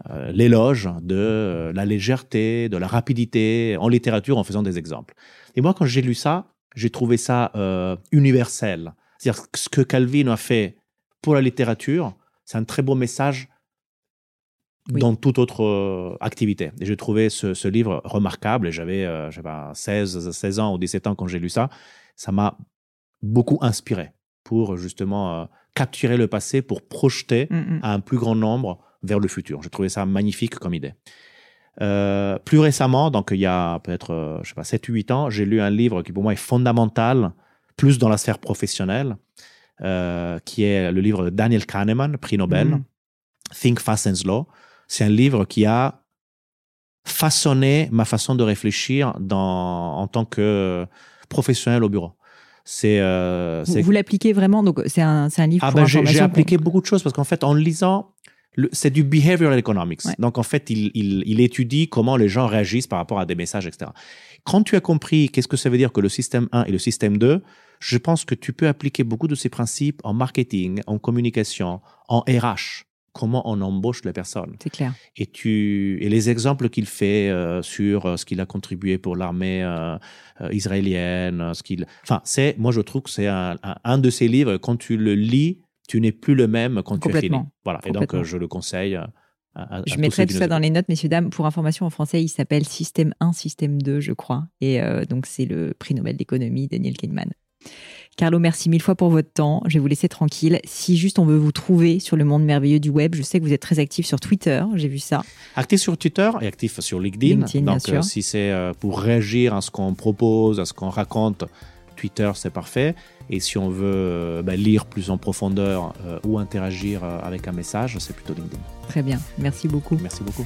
euh, l'éloge de la légèreté, de la rapidité en littérature en faisant des exemples. Et moi, quand j'ai lu ça, j'ai trouvé ça euh, universel. C'est-à-dire que ce que Calvin a fait pour la littérature, c'est un très beau message Oui. dans toute autre euh, activité. Et j'ai trouvé ce, ce livre remarquable. Et j'avais, euh, je sais pas, 16, 16 ans ou 17 ans quand j'ai lu ça. Ça m'a beaucoup inspiré pour justement euh, capturer le passé, pour projeter Mm, mm. à un plus grand nombre vers le futur. J'ai trouvé ça magnifique comme idée. Euh, plus récemment, donc il y a peut-être, euh, je sais pas, 7 ou 8 ans, j'ai lu un livre qui pour moi est fondamental, plus dans la sphère professionnelle, euh, qui est le livre de Daniel Kahneman, prix Nobel, Mhm. Think Fast and Slow. C'est un livre qui a façonné ma façon de réfléchir dans, en tant que professionnel au bureau. C'est euh, Vous, l'appliquez vraiment? Donc c'est un, c'est un livre ah ben, j'ai, appliqué beaucoup de choses parce qu'en fait, en le lisant, c'est du behavioral economics. Ouais. Donc, en fait, il, il, il étudie comment les gens réagissent par rapport à des messages, etc. Quand tu as compris qu'est-ce que ça veut dire que le système 1 et le système 2, je pense que tu peux appliquer beaucoup de ces principes en marketing, en communication, en RH. Comment on embauche les personnes. C'est clair. Et, tu, et les exemples qu'il fait euh, sur euh, ce qu'il a contribué pour l'armée euh, israélienne, ce qu'il, enfin, c'est, moi je trouve que c'est un, un, un de ces livres. Quand tu le lis, tu n'es plus le même quand tu as fini. Voilà. Et donc euh, je le conseille. euh, À, à- Je mettrai tout ça dans les notes, messieurs, dames. Pour information, en français, il s'appelle Système 1, Système 2, je crois. Et euh, donc, c'est le prix Nobel d'économie, Daniel Kahneman. Carlo, merci mille fois pour votre temps. Je vais vous laisser tranquille. Si juste on veut vous trouver sur le monde merveilleux du web, je sais que vous êtes très actif sur Twitter, j'ai vu ça. Actif sur Twitter et actif sur LinkedIn. LinkedIn, bien Donc, sûr. euh, si c'est pour réagir à ce qu'on propose, à ce qu'on raconte, Twitter, c'est parfait. Et si on veut euh, bah, lire plus en profondeur euh, ou interagir euh, avec un message, c'est plutôt LinkedIn. Très bien, merci beaucoup. Merci beaucoup.